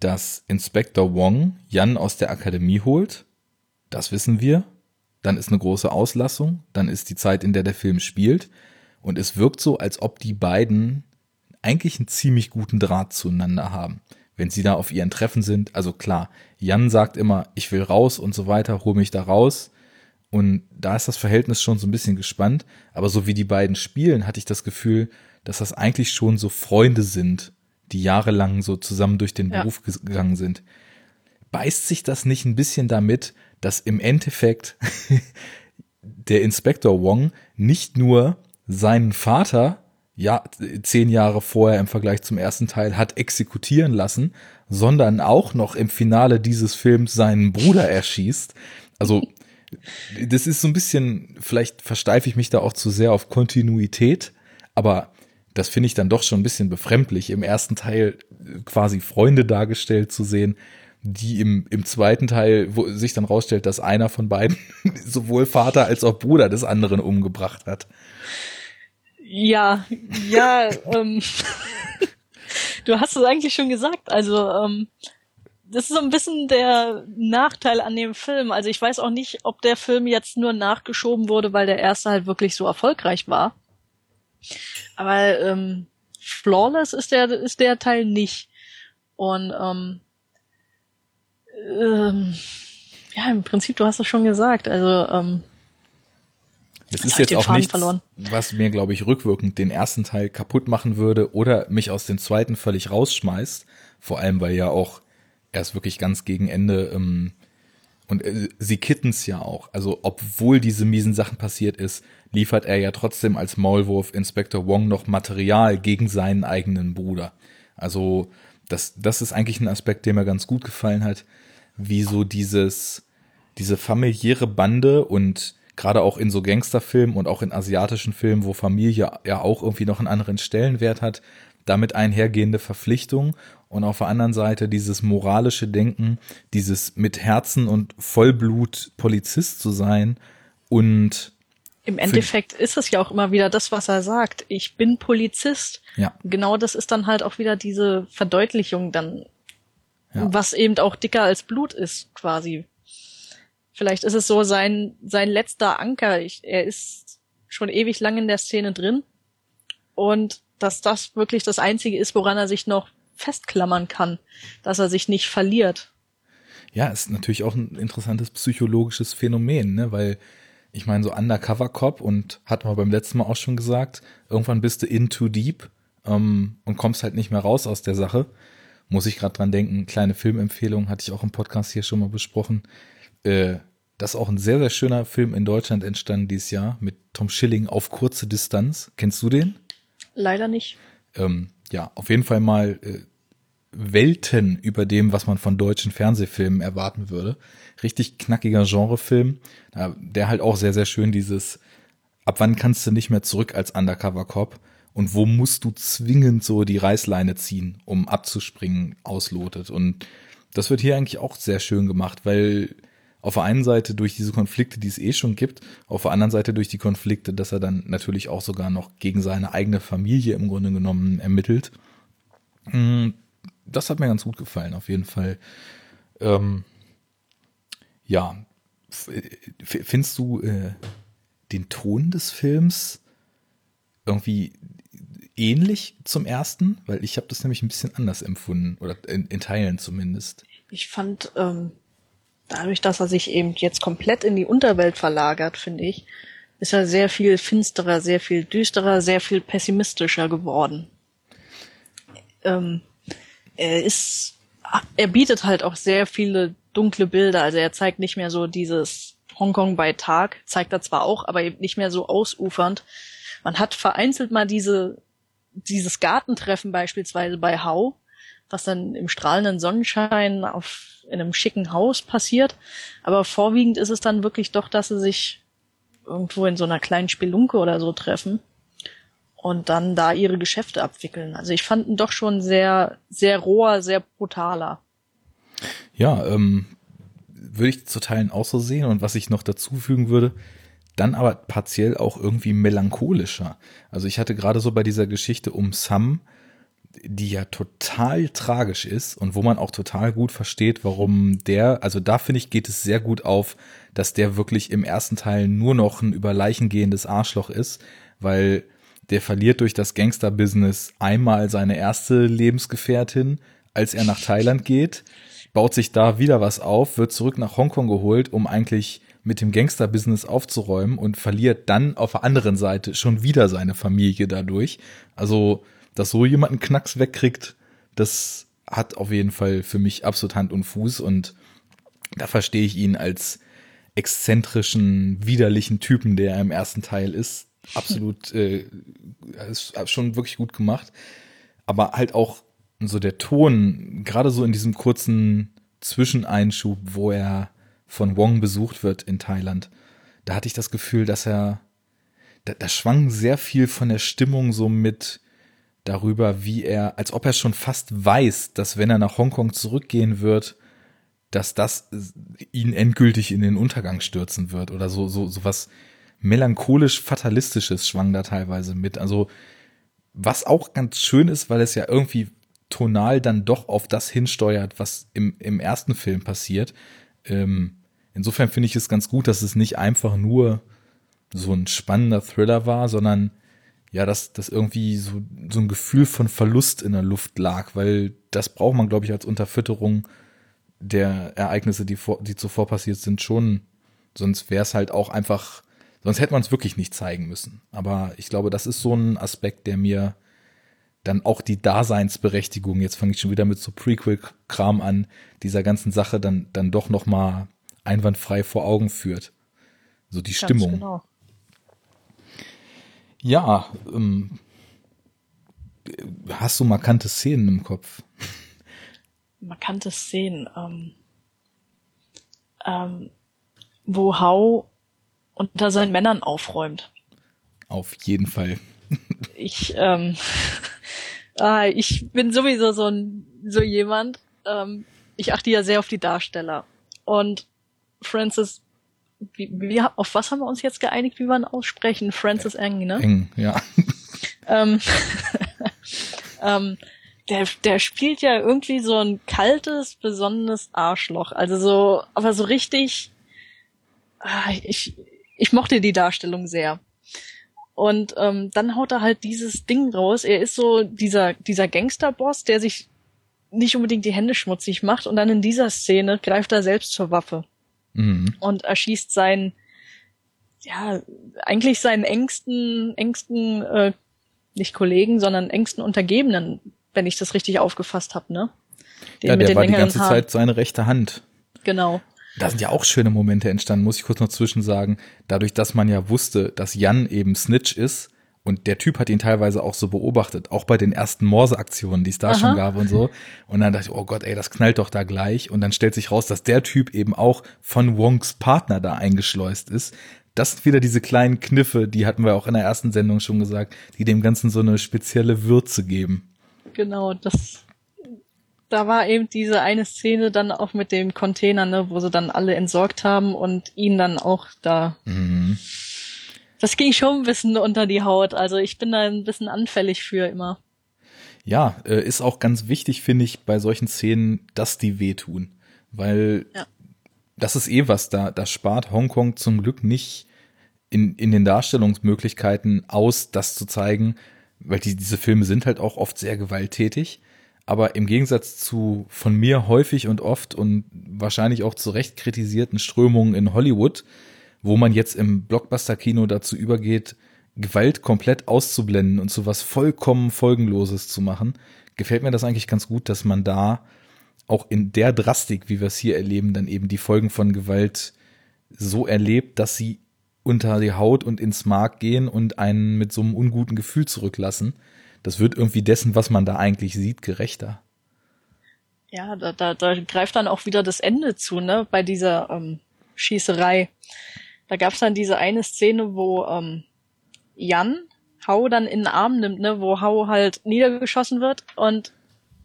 dass Inspector Wong Jan aus der Akademie holt. Das wissen wir dann ist eine große Auslassung, dann ist die Zeit, in der der Film spielt und es wirkt so, als ob die beiden eigentlich einen ziemlich guten Draht zueinander haben. Wenn sie da auf ihren Treffen sind, also klar, Jan sagt immer, ich will raus und so weiter, hol mich da raus. Und da ist das Verhältnis schon so ein bisschen gespannt. Aber so wie die beiden spielen, hatte ich das Gefühl, dass das eigentlich schon so Freunde sind, die jahrelang so zusammen durch den ja. Beruf gegangen sind. Beißt sich das nicht ein bisschen damit, dass im Endeffekt [laughs] der Inspektor Wong nicht nur seinen Vater ja, zehn Jahre vorher im Vergleich zum ersten Teil hat exekutieren lassen, sondern auch noch im Finale dieses Films seinen Bruder erschießt. Also, das ist so ein bisschen, vielleicht versteife ich mich da auch zu sehr auf Kontinuität, aber das finde ich dann doch schon ein bisschen befremdlich, im ersten Teil quasi Freunde dargestellt zu sehen die im, im zweiten Teil, wo sich dann rausstellt, dass einer von beiden [laughs] sowohl Vater als auch Bruder des anderen umgebracht hat. Ja, ja, ähm, [laughs] du hast es eigentlich schon gesagt. Also, ähm, das ist so ein bisschen der Nachteil an dem Film. Also ich weiß auch nicht, ob der Film jetzt nur nachgeschoben wurde, weil der erste halt wirklich so erfolgreich war. Aber ähm, flawless ist der ist der Teil nicht. Und ähm, ähm, Ja, im Prinzip, du hast es schon gesagt. Also ähm, es ist jetzt auch nichts, verloren. was mir, glaube ich, rückwirkend den ersten Teil kaputt machen würde oder mich aus dem zweiten völlig rausschmeißt. Vor allem, weil ja auch erst wirklich ganz gegen Ende ähm, und äh, sie kitten's ja auch. Also obwohl diese miesen Sachen passiert ist, liefert er ja trotzdem als Maulwurf Inspector Wong noch Material gegen seinen eigenen Bruder. Also das, das ist eigentlich ein Aspekt, der mir ganz gut gefallen hat, wie so dieses, diese familiäre Bande und gerade auch in so Gangsterfilmen und auch in asiatischen Filmen, wo Familie ja auch irgendwie noch einen anderen Stellenwert hat, damit einhergehende Verpflichtung und auf der anderen Seite dieses moralische Denken, dieses mit Herzen und Vollblut Polizist zu sein und im Endeffekt ist es ja auch immer wieder das, was er sagt. Ich bin Polizist. Ja. Genau das ist dann halt auch wieder diese Verdeutlichung dann, ja. was eben auch dicker als Blut ist, quasi. Vielleicht ist es so sein, sein letzter Anker. Ich, er ist schon ewig lang in der Szene drin. Und dass das wirklich das Einzige ist, woran er sich noch festklammern kann, dass er sich nicht verliert. Ja, ist natürlich auch ein interessantes psychologisches Phänomen, ne? weil ich meine, so Undercover Cop und hat man beim letzten Mal auch schon gesagt, irgendwann bist du in too deep ähm, und kommst halt nicht mehr raus aus der Sache. Muss ich gerade dran denken, kleine Filmempfehlung, hatte ich auch im Podcast hier schon mal besprochen. Äh, das ist auch ein sehr, sehr schöner Film in Deutschland entstanden dieses Jahr mit Tom Schilling auf kurze Distanz. Kennst du den? Leider nicht. Ähm, ja, auf jeden Fall mal äh, Welten über dem, was man von deutschen Fernsehfilmen erwarten würde. Richtig knackiger Genrefilm, der halt auch sehr, sehr schön dieses, ab wann kannst du nicht mehr zurück als Undercover Cop und wo musst du zwingend so die Reißleine ziehen, um abzuspringen, auslotet. Und das wird hier eigentlich auch sehr schön gemacht, weil auf der einen Seite durch diese Konflikte, die es eh schon gibt, auf der anderen Seite durch die Konflikte, dass er dann natürlich auch sogar noch gegen seine eigene Familie im Grunde genommen ermittelt. Hm, das hat mir ganz gut gefallen, auf jeden Fall. Ähm, ja, findest du äh, den Ton des Films irgendwie ähnlich zum ersten? Weil ich habe das nämlich ein bisschen anders empfunden, oder in, in Teilen zumindest. Ich fand ähm, dadurch, dass er sich eben jetzt komplett in die Unterwelt verlagert, finde ich, ist er sehr viel finsterer, sehr viel düsterer, sehr viel pessimistischer geworden. Ähm, er ist, er bietet halt auch sehr viele dunkle Bilder. Also er zeigt nicht mehr so dieses Hongkong bei Tag, zeigt er zwar auch, aber eben nicht mehr so ausufernd. Man hat vereinzelt mal diese, dieses Gartentreffen beispielsweise bei Hau, was dann im strahlenden Sonnenschein auf in einem schicken Haus passiert. Aber vorwiegend ist es dann wirklich doch, dass sie sich irgendwo in so einer kleinen Spelunke oder so treffen und dann da ihre Geschäfte abwickeln. Also ich fand ihn doch schon sehr, sehr roher, sehr brutaler. Ja, ähm, würde ich zu Teilen auch so sehen und was ich noch dazu fügen würde, dann aber partiell auch irgendwie melancholischer. Also ich hatte gerade so bei dieser Geschichte um Sam die ja total tragisch ist und wo man auch total gut versteht, warum der, also da finde ich, geht es sehr gut auf, dass der wirklich im ersten Teil nur noch ein über Leichen gehendes Arschloch ist, weil der verliert durch das Gangster-Business einmal seine erste Lebensgefährtin, als er nach Thailand geht, baut sich da wieder was auf, wird zurück nach Hongkong geholt, um eigentlich mit dem Gangster-Business aufzuräumen und verliert dann auf der anderen Seite schon wieder seine Familie dadurch. Also dass so jemand einen Knacks wegkriegt, das hat auf jeden Fall für mich absolut Hand und Fuß und da verstehe ich ihn als exzentrischen, widerlichen Typen, der er im ersten Teil ist. Absolut, [laughs] äh, ist schon wirklich gut gemacht. Aber halt auch so der Ton, gerade so in diesem kurzen Zwischeneinschub, wo er von Wong besucht wird in Thailand, da hatte ich das Gefühl, dass er, da, da schwang sehr viel von der Stimmung so mit, darüber, wie er, als ob er schon fast weiß, dass wenn er nach Hongkong zurückgehen wird, dass das ihn endgültig in den Untergang stürzen wird oder so, so, so was melancholisch fatalistisches schwang da teilweise mit. Also, was auch ganz schön ist, weil es ja irgendwie tonal dann doch auf das hinsteuert, was im, im ersten Film passiert. Ähm, insofern finde ich es ganz gut, dass es nicht einfach nur so ein spannender Thriller war, sondern ja, dass das irgendwie so, so ein Gefühl von Verlust in der Luft lag, weil das braucht man, glaube ich, als Unterfütterung der Ereignisse, die, vor, die zuvor passiert sind, schon. Sonst wäre es halt auch einfach, sonst hätte man es wirklich nicht zeigen müssen. Aber ich glaube, das ist so ein Aspekt, der mir dann auch die Daseinsberechtigung, jetzt fange ich schon wieder mit so Prequel-Kram an, dieser ganzen Sache dann, dann doch noch mal einwandfrei vor Augen führt. So die Ganz Stimmung. Genau. Ja, ähm, hast du markante Szenen im Kopf? Markante Szenen, ähm, ähm, wo Hau unter seinen Männern aufräumt. Auf jeden Fall. ich, ähm, äh, ich bin sowieso so ein, so jemand, ähm, ich achte ja sehr auf die Darsteller. Und Francis, wie, wie, auf was haben wir uns jetzt geeinigt, wie wir ihn aussprechen? Francis Eng, ne? Eng, ja. [laughs] ähm, [laughs] ähm, der, der spielt ja irgendwie so ein kaltes, besonnenes Arschloch. Also so, aber so richtig, ah, ich, ich mochte die Darstellung sehr. Und ähm, dann haut er halt dieses Ding raus. Er ist so dieser, dieser Gangsterboss, der sich nicht unbedingt die Hände schmutzig macht. Und dann in dieser Szene greift er selbst zur Waffe mhm. und erschießt seinen, ja, eigentlich seinen engsten, engsten, äh, nicht Kollegen, sondern engsten Untergebenen, wenn ich das richtig aufgefasst habe, ne? Den ja, der war die ganze Haaren. Zeit seine rechte Hand. Genau. Da sind ja auch schöne Momente entstanden, muss ich kurz noch zwischen sagen. Dadurch, dass man ja wusste, dass Jan eben Snitch ist und der Typ hat ihn teilweise auch so beobachtet, auch bei den ersten Morse-Aktionen, die es da Aha. schon gab und so. Und dann dachte ich, oh Gott, ey, das knallt doch da gleich. Und dann stellt sich raus, dass der Typ eben auch von Wongs Partner da eingeschleust ist. Das sind wieder diese kleinen Kniffe, die hatten wir auch in der ersten Sendung schon gesagt, die dem Ganzen so eine spezielle Würze geben. Genau, das da war eben diese eine Szene dann auch mit dem Container, ne, wo sie dann alle entsorgt haben und ihn dann auch da. Mhm. Das ging schon ein bisschen unter die Haut. Also ich bin da ein bisschen anfällig für immer. Ja, äh, ist auch ganz wichtig, finde ich, bei solchen Szenen, dass die wehtun. Weil ja. das ist eh was, da, da spart Hongkong zum Glück nicht in, in den Darstellungsmöglichkeiten aus, das zu zeigen, weil die, diese Filme sind halt auch oft sehr gewalttätig. Aber im Gegensatz zu von mir häufig und oft und wahrscheinlich auch zu Recht kritisierten Strömungen in Hollywood, wo man jetzt im Blockbuster-Kino dazu übergeht, Gewalt komplett auszublenden und zu was vollkommen Folgenloses zu machen, gefällt mir das eigentlich ganz gut, dass man da auch in der Drastik, wie wir es hier erleben, dann eben die Folgen von Gewalt so erlebt, dass sie unter die Haut und ins Mark gehen und einen mit so einem unguten Gefühl zurücklassen das wird irgendwie dessen, was man da eigentlich sieht, gerechter. Ja, da, da, da greift dann auch wieder das Ende zu, ne, bei dieser ähm, Schießerei. Da gab's dann diese eine Szene, wo ähm, Jan Hau dann in den Arm nimmt, ne, wo Hau halt niedergeschossen wird und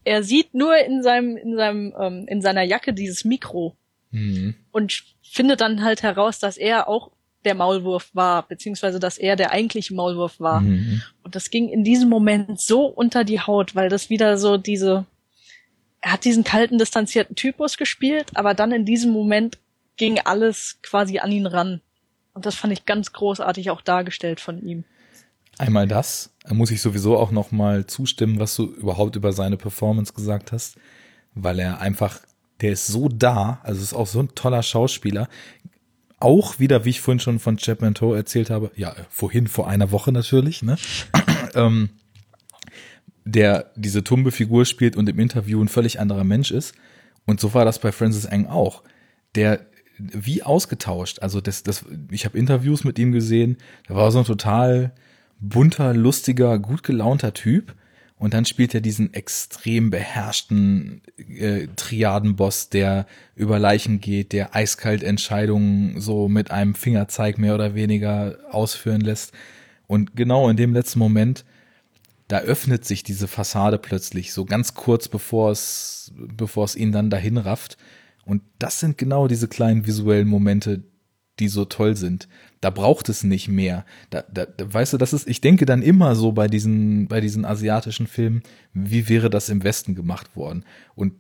er sieht nur in seinem, in seinem, ähm, in seiner Jacke dieses Mikro mhm. und findet dann halt heraus, dass er auch der Maulwurf war, beziehungsweise dass er der eigentliche Maulwurf war. Mhm. Und das ging in diesem Moment so unter die Haut, weil das wieder so diese, er hat diesen kalten, distanzierten Typus gespielt, aber dann in diesem Moment ging alles quasi an ihn ran. Und das fand ich ganz großartig auch dargestellt von ihm. Einmal das, da muss ich sowieso auch noch mal zustimmen, was du überhaupt über seine Performance gesagt hast, weil er einfach, der ist so da, also ist auch so ein toller Schauspieler auch wieder, wie ich vorhin schon von Chapman Toe erzählt habe, ja, vorhin, vor einer Woche natürlich, ne? [clears throat] ähm, der diese Tumbe-Figur spielt und im Interview ein völlig anderer Mensch ist. Und so war das bei Francis Eng auch. Der wie ausgetauscht. Also das, das, ich habe Interviews mit ihm gesehen. Der war so ein total bunter, lustiger, gut gelaunter Typ. Und dann spielt er diesen extrem beherrschten äh, Triadenboss, der über Leichen geht, der eiskalt Entscheidungen so mit einem Fingerzeig mehr oder weniger ausführen lässt. Und genau in dem letzten Moment, da öffnet sich diese Fassade plötzlich, so ganz kurz bevor es, bevor es ihn dann dahin rafft. Und das sind genau diese kleinen visuellen Momente, die so toll sind. Da braucht es nicht mehr. Da, da, weißt du, das ist, ich denke dann immer so bei diesen, bei diesen asiatischen Filmen, wie wäre das im Westen gemacht worden? Und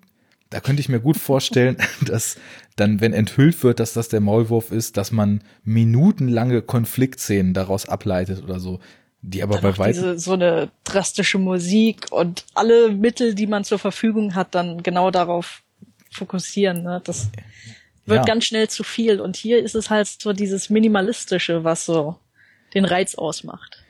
da könnte ich mir gut vorstellen, [laughs] dass dann, wenn enthüllt wird, dass das der Maulwurf ist, dass man minutenlange Konfliktszenen daraus ableitet oder so. Die aber bei weitem. So eine drastische Musik und alle Mittel, die man zur Verfügung hat, dann genau darauf fokussieren. Ne? Das wird ja. ganz schnell zu viel. Und hier ist es halt so dieses Minimalistische, was so den Reiz ausmacht.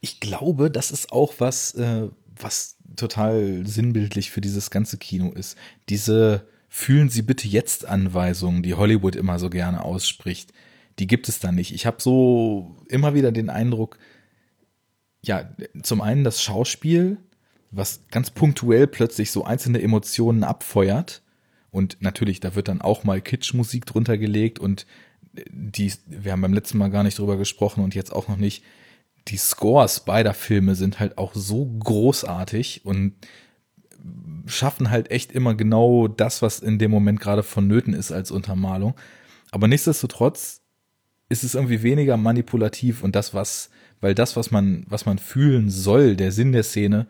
Ich glaube, das ist auch was, äh, was total sinnbildlich für dieses ganze Kino ist. Diese fühlen Sie bitte jetzt Anweisungen, die Hollywood immer so gerne ausspricht, die gibt es da nicht. Ich habe so immer wieder den Eindruck, ja, zum einen das Schauspiel, was ganz punktuell plötzlich so einzelne Emotionen abfeuert. Und natürlich, da wird dann auch mal Kitschmusik drunter gelegt und die, wir haben beim letzten Mal gar nicht drüber gesprochen und jetzt auch noch nicht, die Scores beider Filme sind halt auch so großartig und schaffen halt echt immer genau das, was in dem Moment gerade vonnöten ist als Untermalung. Aber nichtsdestotrotz ist es irgendwie weniger manipulativ und das, was, weil das, was man, was man fühlen soll, der Sinn der Szene,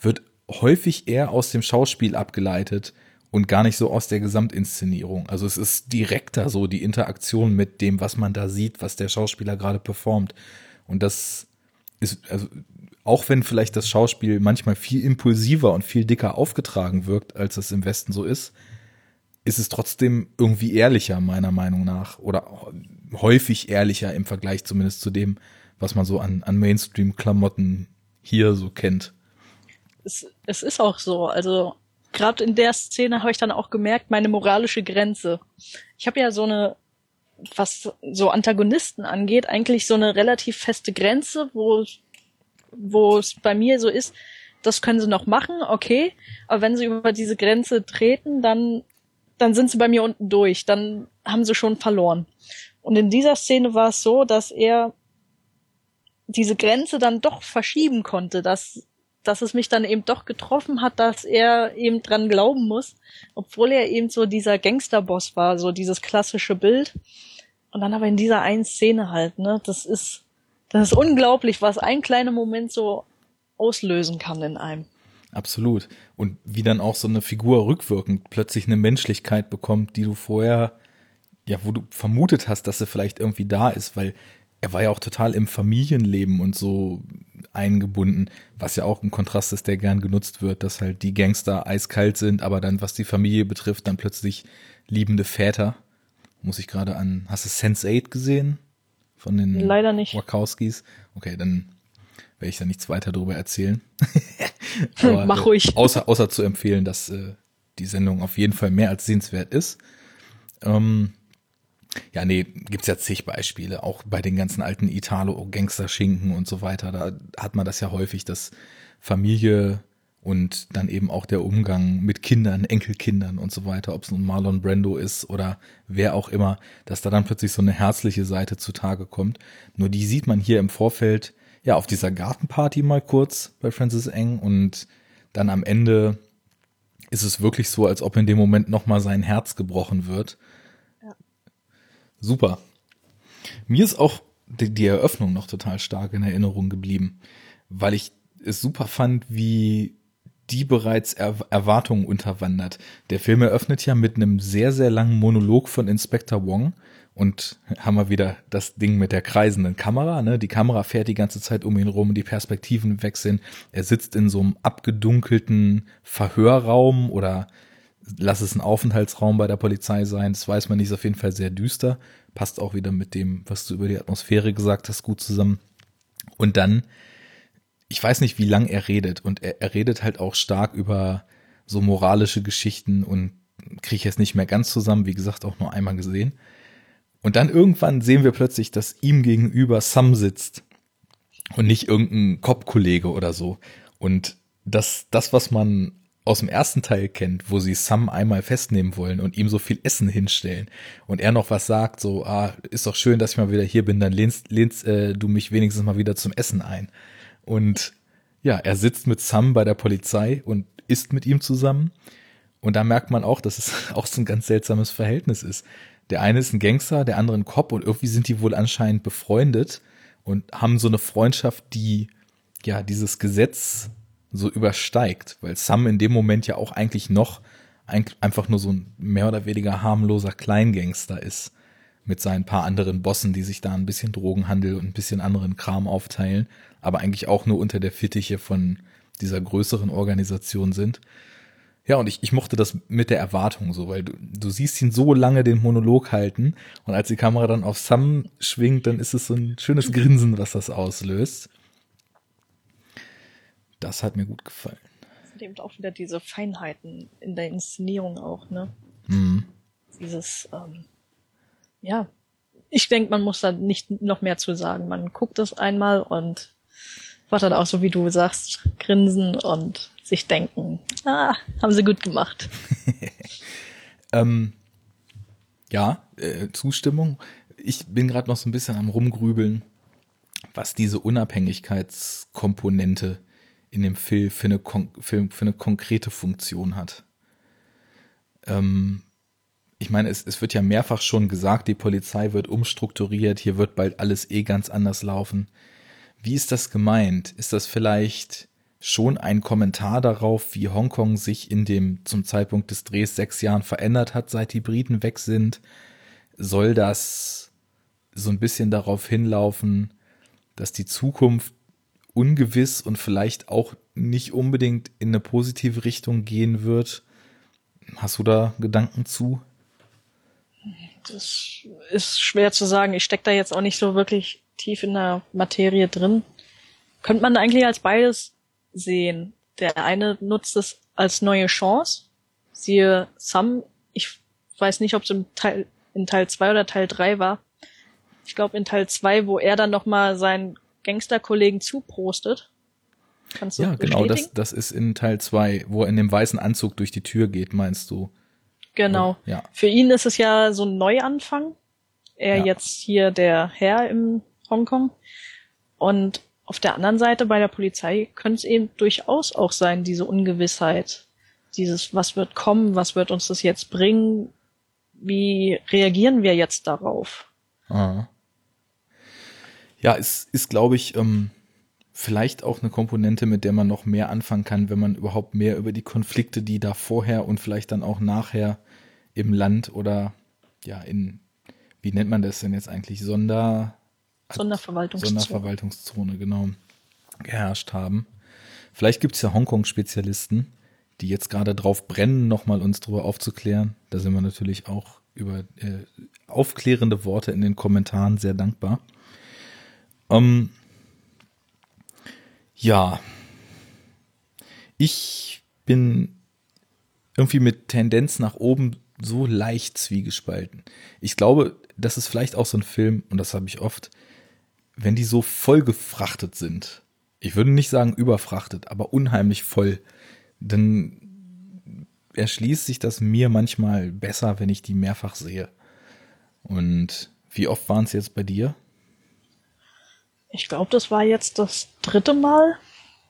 wird häufig eher aus dem Schauspiel abgeleitet und gar nicht so aus der Gesamtinszenierung. Also es ist direkter so die Interaktion mit dem, was man da sieht, was der Schauspieler gerade performt. Und das ist, also auch wenn vielleicht das Schauspiel manchmal viel impulsiver und viel dicker aufgetragen wirkt, als es im Westen so ist, ist es trotzdem irgendwie ehrlicher, meiner Meinung nach. Oder häufig ehrlicher im Vergleich zumindest zu dem, was man so an, an Mainstream-Klamotten hier so kennt. Es, es ist auch so. Also gerade in der Szene habe ich dann auch gemerkt, meine moralische Grenze. Ich habe ja so eine, was so Antagonisten angeht, eigentlich so eine relativ feste Grenze, wo wo es bei mir so ist, das können sie noch machen, okay, aber wenn sie über diese Grenze treten, dann dann sind sie bei mir unten durch, dann haben sie schon verloren. Und in dieser Szene war es so, dass er diese Grenze dann doch verschieben konnte, dass, dass es mich dann eben doch getroffen hat, dass er eben dran glauben muss, obwohl er eben so dieser Gangsterboss war, so dieses klassische Bild. Und dann aber in dieser einen Szene halt, ne, das ist, das ist unglaublich, was ein kleiner Moment so auslösen kann in einem. Absolut. Und wie dann auch so eine Figur rückwirkend plötzlich eine Menschlichkeit bekommt, die du vorher ja, wo du vermutet hast, dass er vielleicht irgendwie da ist, weil er war ja auch total im Familienleben und so eingebunden, was ja auch ein Kontrast ist, der gern genutzt wird, dass halt die Gangster eiskalt sind, aber dann, was die Familie betrifft, dann plötzlich liebende Väter. Muss ich gerade an, hast du Sense8 gesehen? Von den Leider nicht. Wachowskis? Okay, dann werde ich da nichts weiter darüber erzählen. [laughs] aber, Mach ruhig. außer, außer zu empfehlen, dass äh, die Sendung auf jeden Fall mehr als sehenswert ist. Ähm, ja, nee, gibt's ja zig Beispiele, auch bei den ganzen alten Italo-Gangster-Schinken und so weiter. Da hat man das ja häufig, dass Familie und dann eben auch der Umgang mit Kindern, Enkelkindern und so weiter, ob es nun Marlon Brando ist oder wer auch immer, dass da dann plötzlich so eine herzliche Seite zutage kommt. Nur die sieht man hier im Vorfeld, ja, auf dieser Gartenparty mal kurz bei Francis Eng und dann am Ende ist es wirklich so, als ob in dem Moment nochmal sein Herz gebrochen wird super. Mir ist auch die, die Eröffnung noch total stark in Erinnerung geblieben, weil ich es super fand, wie die bereits er Erwartungen unterwandert. Der Film eröffnet ja mit einem sehr, sehr langen Monolog von Inspector Wong und haben wir wieder das Ding mit der kreisenden Kamera. Ne? Die Kamera fährt die ganze Zeit um ihn rum, die Perspektiven wechseln. Er sitzt in so einem abgedunkelten Verhörraum oder lass es ein Aufenthaltsraum bei der Polizei sein, das weiß man nicht, ist auf jeden Fall sehr düster. Passt auch wieder mit dem, was du über die Atmosphäre gesagt hast, gut zusammen. Und dann, ich weiß nicht, wie lang er redet. Und er, er redet halt auch stark über so moralische Geschichten und kriege ich jetzt nicht mehr ganz zusammen, wie gesagt, auch nur einmal gesehen. Und dann irgendwann sehen wir plötzlich, dass ihm gegenüber Sam sitzt und nicht irgendein Cop-Kollege oder so. Und das, das, was man aus dem ersten Teil kennt, wo sie Sam einmal festnehmen wollen und ihm so viel Essen hinstellen und er noch was sagt, so, ah, ist doch schön, dass ich mal wieder hier bin, dann lehnst, lehnst äh, du mich wenigstens mal wieder zum Essen ein. Und ja, er sitzt mit Sam bei der Polizei und isst mit ihm zusammen. Und da merkt man auch, dass es [laughs] auch so ein ganz seltsames Verhältnis ist. Der eine ist ein Gangster, der andere ein Cop und irgendwie sind die wohl anscheinend befreundet und haben so eine Freundschaft, die ja dieses Gesetz so übersteigt, weil Sam in dem Moment ja auch eigentlich noch ein, einfach nur so ein mehr oder weniger harmloser Kleingangster ist mit seinen paar anderen Bossen, die sich da ein bisschen Drogenhandel und ein bisschen anderen Kram aufteilen, aber eigentlich auch nur unter der Fittiche von dieser größeren Organisation sind. Ja, und ich, ich mochte das mit der Erwartung so, weil du, du siehst ihn so lange den Monolog halten und als die Kamera dann auf Sam schwingt, dann ist es so ein schönes Grinsen, was das auslöst. Das hat mir gut gefallen. Das sind eben auch wieder diese Feinheiten in der Inszenierung auch, ne? Mhm. Dieses, ähm, ja, ich denke, man muss da nicht noch mehr zu sagen. Man guckt es einmal und wird dann auch so, wie du sagst, grinsen und sich denken, ah, haben sie gut gemacht. [laughs] ähm, ja, äh, Zustimmung. Ich bin gerade noch so ein bisschen am rumgrübeln, was diese Unabhängigkeitskomponente in dem Film für eine, für, für eine konkrete Funktion hat. Ähm, ich meine, es, es wird ja mehrfach schon gesagt, die Polizei wird umstrukturiert, hier wird bald alles eh ganz anders laufen. Wie ist das gemeint? Ist das vielleicht schon ein Kommentar darauf, wie Hongkong sich in dem zum Zeitpunkt des Drehs sechs Jahren verändert hat, seit die Briten weg sind? Soll das so ein bisschen darauf hinlaufen, dass die Zukunft ungewiss und vielleicht auch nicht unbedingt in eine positive Richtung gehen wird? Hast du da Gedanken zu? Das ist schwer zu sagen. Ich stecke da jetzt auch nicht so wirklich tief in der Materie drin. Könnte man eigentlich als beides sehen. Der eine nutzt es als neue Chance. Siehe Sam, ich weiß nicht, ob es im Teil, in Teil 2 oder Teil 3 war. Ich glaube in Teil 2, wo er dann nochmal seinen Gangsterkollegen zuprostet. Kannst du ja, genau, das, das ist in Teil 2, wo er in dem weißen Anzug durch die Tür geht, meinst du? Genau. Oh, ja. Für ihn ist es ja so ein Neuanfang. Er ja. jetzt hier der Herr im Hongkong. Und auf der anderen Seite bei der Polizei könnte es eben durchaus auch sein, diese Ungewissheit. Dieses, was wird kommen, was wird uns das jetzt bringen, wie reagieren wir jetzt darauf? Ah. Ja, es ist, glaube ich, ähm, vielleicht auch eine Komponente, mit der man noch mehr anfangen kann, wenn man überhaupt mehr über die Konflikte, die da vorher und vielleicht dann auch nachher im Land oder ja in, wie nennt man das denn jetzt eigentlich, Sonder, Sonderverwaltungszone. Sonderverwaltungszone, genau, geherrscht haben. Vielleicht gibt es ja Hongkong-Spezialisten, die jetzt gerade drauf brennen, nochmal uns drüber aufzuklären. Da sind wir natürlich auch über äh, aufklärende Worte in den Kommentaren sehr dankbar. Ähm, ja, ich bin irgendwie mit Tendenz nach oben so leicht zwiegespalten. Ich glaube, das ist vielleicht auch so ein Film, und das habe ich oft, wenn die so vollgefrachtet sind, ich würde nicht sagen überfrachtet, aber unheimlich voll, dann erschließt sich das mir manchmal besser, wenn ich die mehrfach sehe. Und wie oft waren es jetzt bei dir? Ich glaube, das war jetzt das dritte Mal.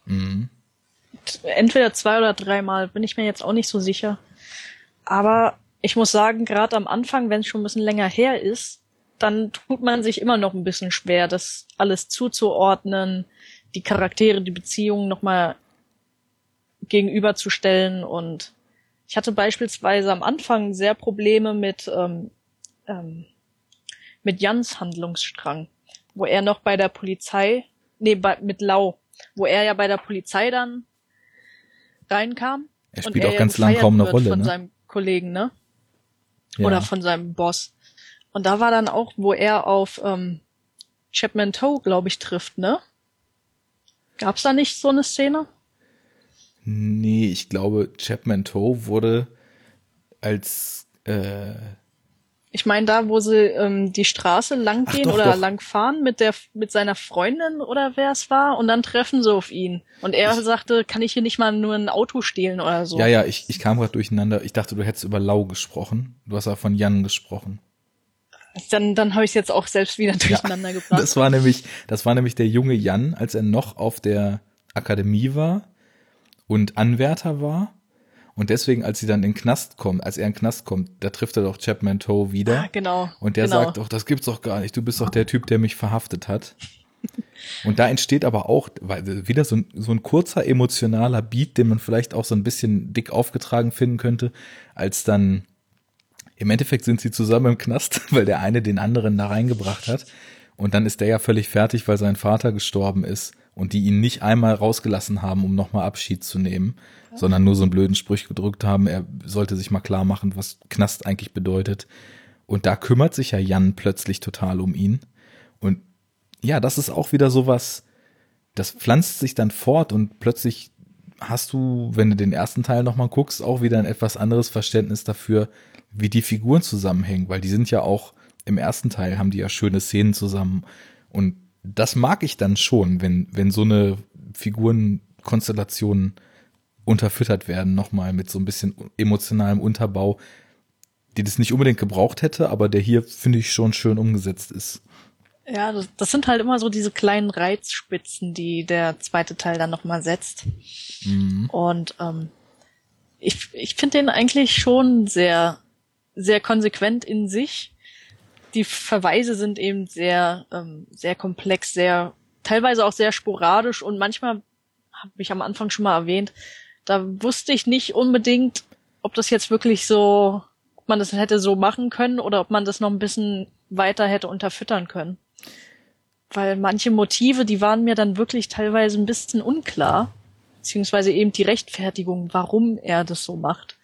Mhm. Entweder zwei oder dreimal, bin ich mir jetzt auch nicht so sicher. Aber ich muss sagen, gerade am Anfang, wenn es schon ein bisschen länger her ist, dann tut man sich immer noch ein bisschen schwer, das alles zuzuordnen, die Charaktere, die Beziehungen nochmal gegenüberzustellen. Und ich hatte beispielsweise am Anfang sehr Probleme mit, ähm, ähm, mit Jans Handlungsstrang, wo er noch bei der Polizei, nee, bei, mit Lau, wo er ja bei der Polizei dann reinkam. Er spielt auch ganz lang kaum eine Rolle, von ne? seinem Kollegen, ne? Ja. Oder von seinem Boss. Und da war dann auch, wo er auf ähm, Chapman Toe, glaube ich, trifft, ne? Gab's da nicht so eine Szene? Nee, ich glaube, Chapman Toe wurde als äh, ich meine da, wo sie ähm, die Straße lang gehen doch, oder doch. lang fahren mit der mit seiner Freundin oder wer es war und dann treffen sie auf ihn und er ich, sagte, kann ich hier nicht mal nur ein Auto stehlen oder so. Ja, ja, ich, ich kam gerade durcheinander. Ich dachte, du hättest über Lau gesprochen. Du hast aber von Jan gesprochen. Dann, dann habe ich jetzt auch selbst wieder durcheinander ja, [laughs] gebracht. Das war nämlich, das war nämlich der junge Jan, als er noch auf der Akademie war und Anwärter war. Und deswegen, als sie dann in den Knast kommt, als er in den Knast kommt, da trifft er doch Chapman Toe wieder. Ah, genau. Und der genau. sagt doch, das gibt's doch gar nicht. Du bist doch der Typ, der mich verhaftet hat. [laughs] Und da entsteht aber auch weil, wieder so ein, so ein kurzer emotionaler Beat, den man vielleicht auch so ein bisschen dick aufgetragen finden könnte, als dann im Endeffekt sind sie zusammen im Knast, [laughs] weil der eine den anderen da reingebracht hat. Und dann ist der ja völlig fertig, weil sein Vater gestorben ist. Und die ihn nicht einmal rausgelassen haben, um nochmal Abschied zu nehmen, ja. sondern nur so einen blöden Sprüch gedrückt haben, er sollte sich mal klar machen, was Knast eigentlich bedeutet. Und da kümmert sich ja Jan plötzlich total um ihn. Und ja, das ist auch wieder sowas, das pflanzt sich dann fort und plötzlich hast du, wenn du den ersten Teil nochmal guckst, auch wieder ein etwas anderes Verständnis dafür, wie die Figuren zusammenhängen, weil die sind ja auch im ersten Teil haben die ja schöne Szenen zusammen und das mag ich dann schon, wenn, wenn so eine Figurenkonstellation unterfüttert werden, nochmal mit so ein bisschen emotionalem Unterbau, die das nicht unbedingt gebraucht hätte, aber der hier, finde ich, schon schön umgesetzt ist. Ja, das, das sind halt immer so diese kleinen Reizspitzen, die der zweite Teil dann nochmal setzt. Mhm. Und ähm, ich, ich finde den eigentlich schon sehr, sehr konsequent in sich. Die Verweise sind eben sehr, ähm, sehr komplex, sehr, teilweise auch sehr sporadisch und manchmal, habe ich am Anfang schon mal erwähnt, da wusste ich nicht unbedingt, ob das jetzt wirklich so, ob man das hätte so machen können oder ob man das noch ein bisschen weiter hätte unterfüttern können weil manche Motive, die waren mir dann wirklich teilweise ein bisschen unklar, beziehungsweise eben die Rechtfertigung, warum er das so macht.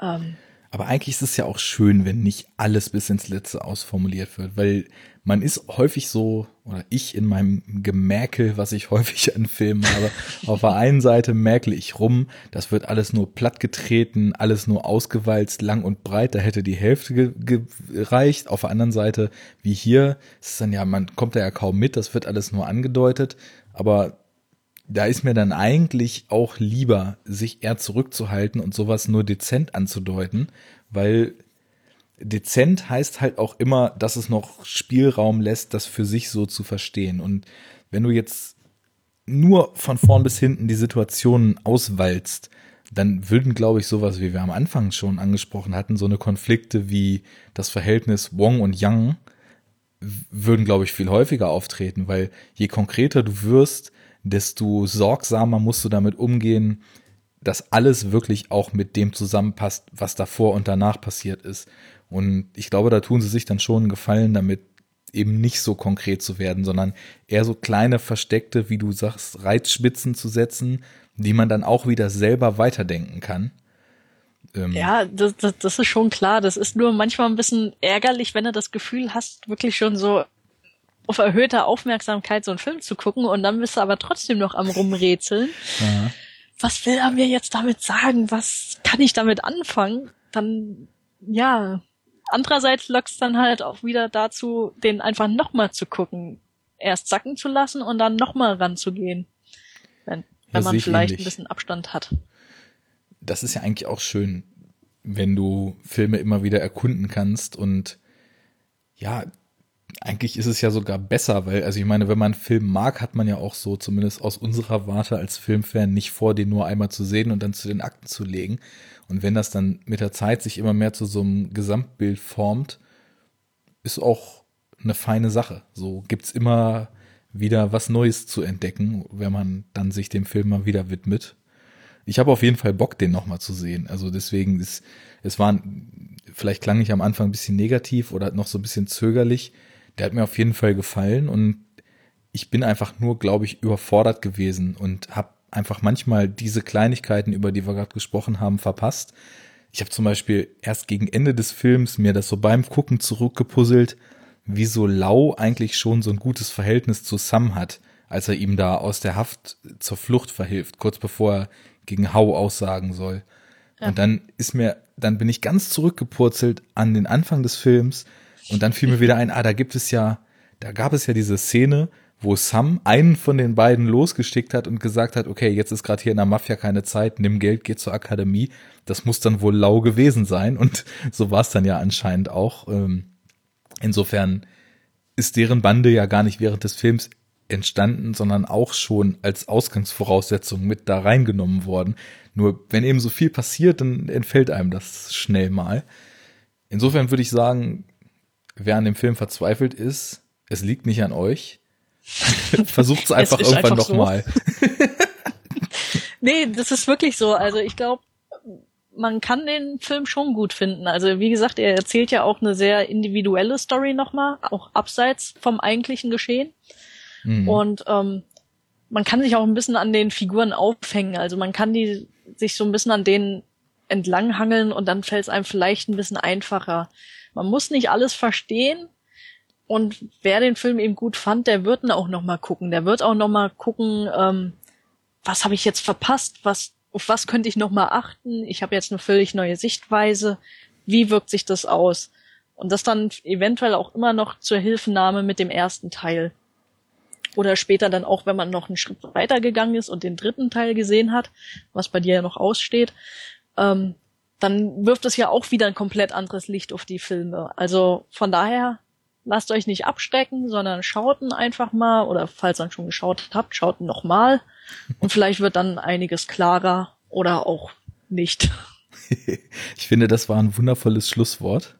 Ähm, aber eigentlich ist es ja auch schön, wenn nicht alles bis ins Letzte ausformuliert wird, weil man ist häufig so, oder ich in meinem Gemäkel, was ich [laughs] häufig an Filmen habe, auf der einen Seite merkle ich rum, das wird alles nur plattgetreten, alles nur ausgewalzt, lang und breit, da hätte die Hälfte gereicht. Auf der anderen Seite, wie hier, ist dann ja, man kommt da ja kaum mit, das wird alles nur angedeutet, aber da ist mir dann eigentlich auch lieber, sich eher zurückzuhalten und sowas nur dezent anzudeuten, weil dezent heißt halt auch immer, dass es noch Spielraum lässt, das für sich so zu verstehen. Und wenn du jetzt nur von vorn bis hinten die Situationen auswalzt, dann würden, glaube ich, sowas, wie wir am Anfang schon angesprochen hatten, so eine Konflikte wie das Verhältnis Wong und Yang, würden, glaube ich, viel häufiger auftreten, weil je konkreter du wirst, desto sorgsamer musst du damit umgehen, dass alles wirklich auch mit dem zusammenpasst, was davor und danach passiert ist. Und ich glaube, da tun sie sich dann schon einen Gefallen damit, eben nicht so konkret zu werden, sondern eher so kleine versteckte, wie du sagst, Reizspitzen zu setzen, die man dann auch wieder selber weiterdenken kann. Ähm ja, das, das, das ist schon klar. Das ist nur manchmal ein bisschen ärgerlich, wenn du das Gefühl hast, wirklich schon so auf erhöhter Aufmerksamkeit so einen Film zu gucken und dann bist du aber trotzdem noch am rumrätseln. Ja. Was will er mir jetzt damit sagen? Was kann ich damit anfangen? Dann, ja. Andererseits lockst dann halt auch wieder dazu, den einfach nochmal zu gucken. Erst sacken zu lassen und dann nochmal ranzugehen. Wenn, wenn man vielleicht ein bisschen Abstand hat. Das ist ja eigentlich auch schön, wenn du Filme immer wieder erkunden kannst und ja, eigentlich ist es ja sogar besser, weil, also ich meine, wenn man einen Film mag, hat man ja auch so, zumindest aus unserer Warte als Filmfan, nicht vor, den nur einmal zu sehen und dann zu den Akten zu legen. Und wenn das dann mit der Zeit sich immer mehr zu so einem Gesamtbild formt, ist auch eine feine Sache. So gibt's immer wieder was Neues zu entdecken, wenn man dann sich dem Film mal wieder widmet. Ich habe auf jeden Fall Bock, den nochmal zu sehen. Also deswegen ist, es war, vielleicht klang ich am Anfang ein bisschen negativ oder noch so ein bisschen zögerlich der hat mir auf jeden Fall gefallen und ich bin einfach nur, glaube ich, überfordert gewesen und habe einfach manchmal diese Kleinigkeiten, über die wir gerade gesprochen haben, verpasst. Ich habe zum Beispiel erst gegen Ende des Films mir das so beim Gucken zurückgepuzzelt, wie so Lau eigentlich schon so ein gutes Verhältnis zu Sam hat, als er ihm da aus der Haft zur Flucht verhilft, kurz bevor er gegen Hau aussagen soll. Ja. Und dann ist mir, dann bin ich ganz zurückgepurzelt an den Anfang des Films, und dann fiel mir wieder ein, ah, da gibt es ja, da gab es ja diese Szene, wo Sam einen von den beiden losgeschickt hat und gesagt hat, okay, jetzt ist gerade hier in der Mafia keine Zeit, nimm Geld, geh zur Akademie. Das muss dann wohl lau gewesen sein und [laughs] so war es dann ja anscheinend auch. Ähm, insofern ist deren Bande ja gar nicht während des Films entstanden, sondern auch schon als Ausgangsvoraussetzung mit da reingenommen worden. Nur wenn eben so viel passiert, dann entfällt einem das schnell mal. Insofern würde ich sagen, wer an dem Film verzweifelt ist, es liegt nicht an euch. [laughs] Versucht es einfach irgendwann nochmal. So. nee, das ist wirklich so. Also ich glaube, man kann den Film schon gut finden. Also wie gesagt, er erzählt ja auch eine sehr individuelle Story nochmal, auch abseits vom eigentlichen Geschehen. Mhm. Und ähm, man kann sich auch ein bisschen an den Figuren aufhängen. Also man kann die sich so ein bisschen an denen entlanghangeln und dann fällt es einem vielleicht ein bisschen einfacher. Man muss nicht alles verstehen, und wer den Film eben gut fand, der wird ihn auch noch mal gucken. Der wird auch noch mal gucken, ähm, was habe ich jetzt verpasst, was auf was könnte ich noch mal achten. Ich habe jetzt eine völlig neue Sichtweise. Wie wirkt sich das aus? Und das dann eventuell auch immer noch zur Hilfenahme mit dem ersten Teil. Oder später dann auch, wenn man noch einen Schritt weitergegangen ist und den dritten Teil gesehen hat, was bei dir ja noch aussteht, ähm, dann wirft es ja auch wieder ein komplett anderes Licht auf die Filme. Also von daher lasst euch nicht abstecken, sondern schauten einfach mal oder falls ihr schon geschaut habt, schauten noch mal und vielleicht wird dann einiges klarer oder auch nicht. [laughs] ich finde, das war ein wundervolles Schlusswort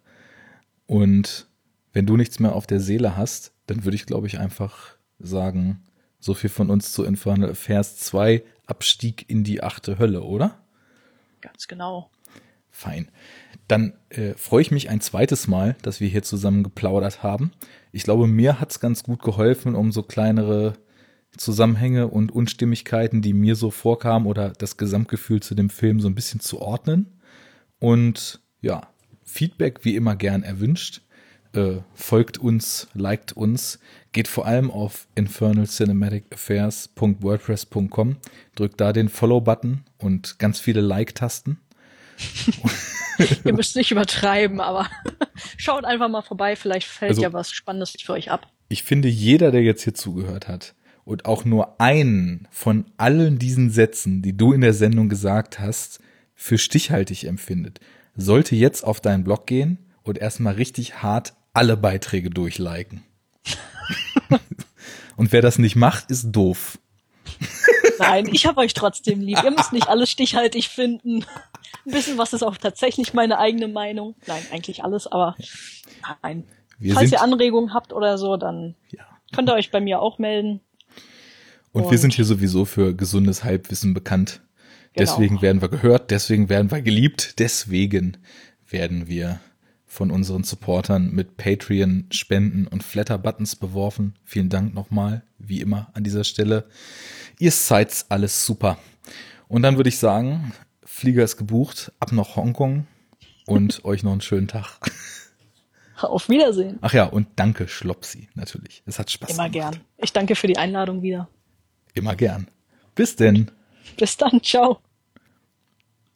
und wenn du nichts mehr auf der Seele hast, dann würde ich glaube ich einfach sagen, so viel von uns zu Infernal Affairs 2 Abstieg in die achte Hölle, oder? Ganz genau. Fein. Dann äh, freue ich mich ein zweites Mal, dass wir hier zusammen geplaudert haben. Ich glaube, mir hat's ganz gut geholfen, um so kleinere Zusammenhänge und Unstimmigkeiten, die mir so vorkamen oder das Gesamtgefühl zu dem Film so ein bisschen zu ordnen. Und ja, Feedback wie immer gern erwünscht. Äh, folgt uns, liked uns, geht vor allem auf infernalcinematicaffairs.wordpress.com, drückt da den Follow-Button und ganz viele Like-Tasten. [laughs] Ihr müsst nicht übertreiben, aber [laughs] schaut einfach mal vorbei, vielleicht fällt also, ja was Spannendes für euch ab. Ich finde, jeder, der jetzt hier zugehört hat und auch nur einen von allen diesen Sätzen, die du in der Sendung gesagt hast, für stichhaltig empfindet, sollte jetzt auf deinen Blog gehen und erstmal richtig hart alle Beiträge durchliken. [laughs] und wer das nicht macht, ist doof. Nein, ich habe euch trotzdem lieb. Ihr müsst nicht alles stichhaltig finden. Ein bisschen was ist auch tatsächlich meine eigene Meinung. Nein, eigentlich alles, aber nein. Wir Falls ihr Anregungen habt oder so, dann ja. könnt ihr euch bei mir auch melden. Und, Und wir sind hier sowieso für gesundes Halbwissen bekannt. Genau. Deswegen werden wir gehört, deswegen werden wir geliebt, deswegen werden wir von unseren Supportern mit Patreon, Spenden und Flatter-Buttons beworfen. Vielen Dank nochmal, wie immer an dieser Stelle. Ihr seid alles super. Und dann würde ich sagen, Flieger ist gebucht, ab nach Hongkong und [laughs] euch noch einen schönen Tag. Auf Wiedersehen. Ach ja, und danke, Schlopsi, natürlich. Es hat Spaß Immer gemacht. gern. Ich danke für die Einladung wieder. Immer gern. Bis denn. Bis dann, ciao.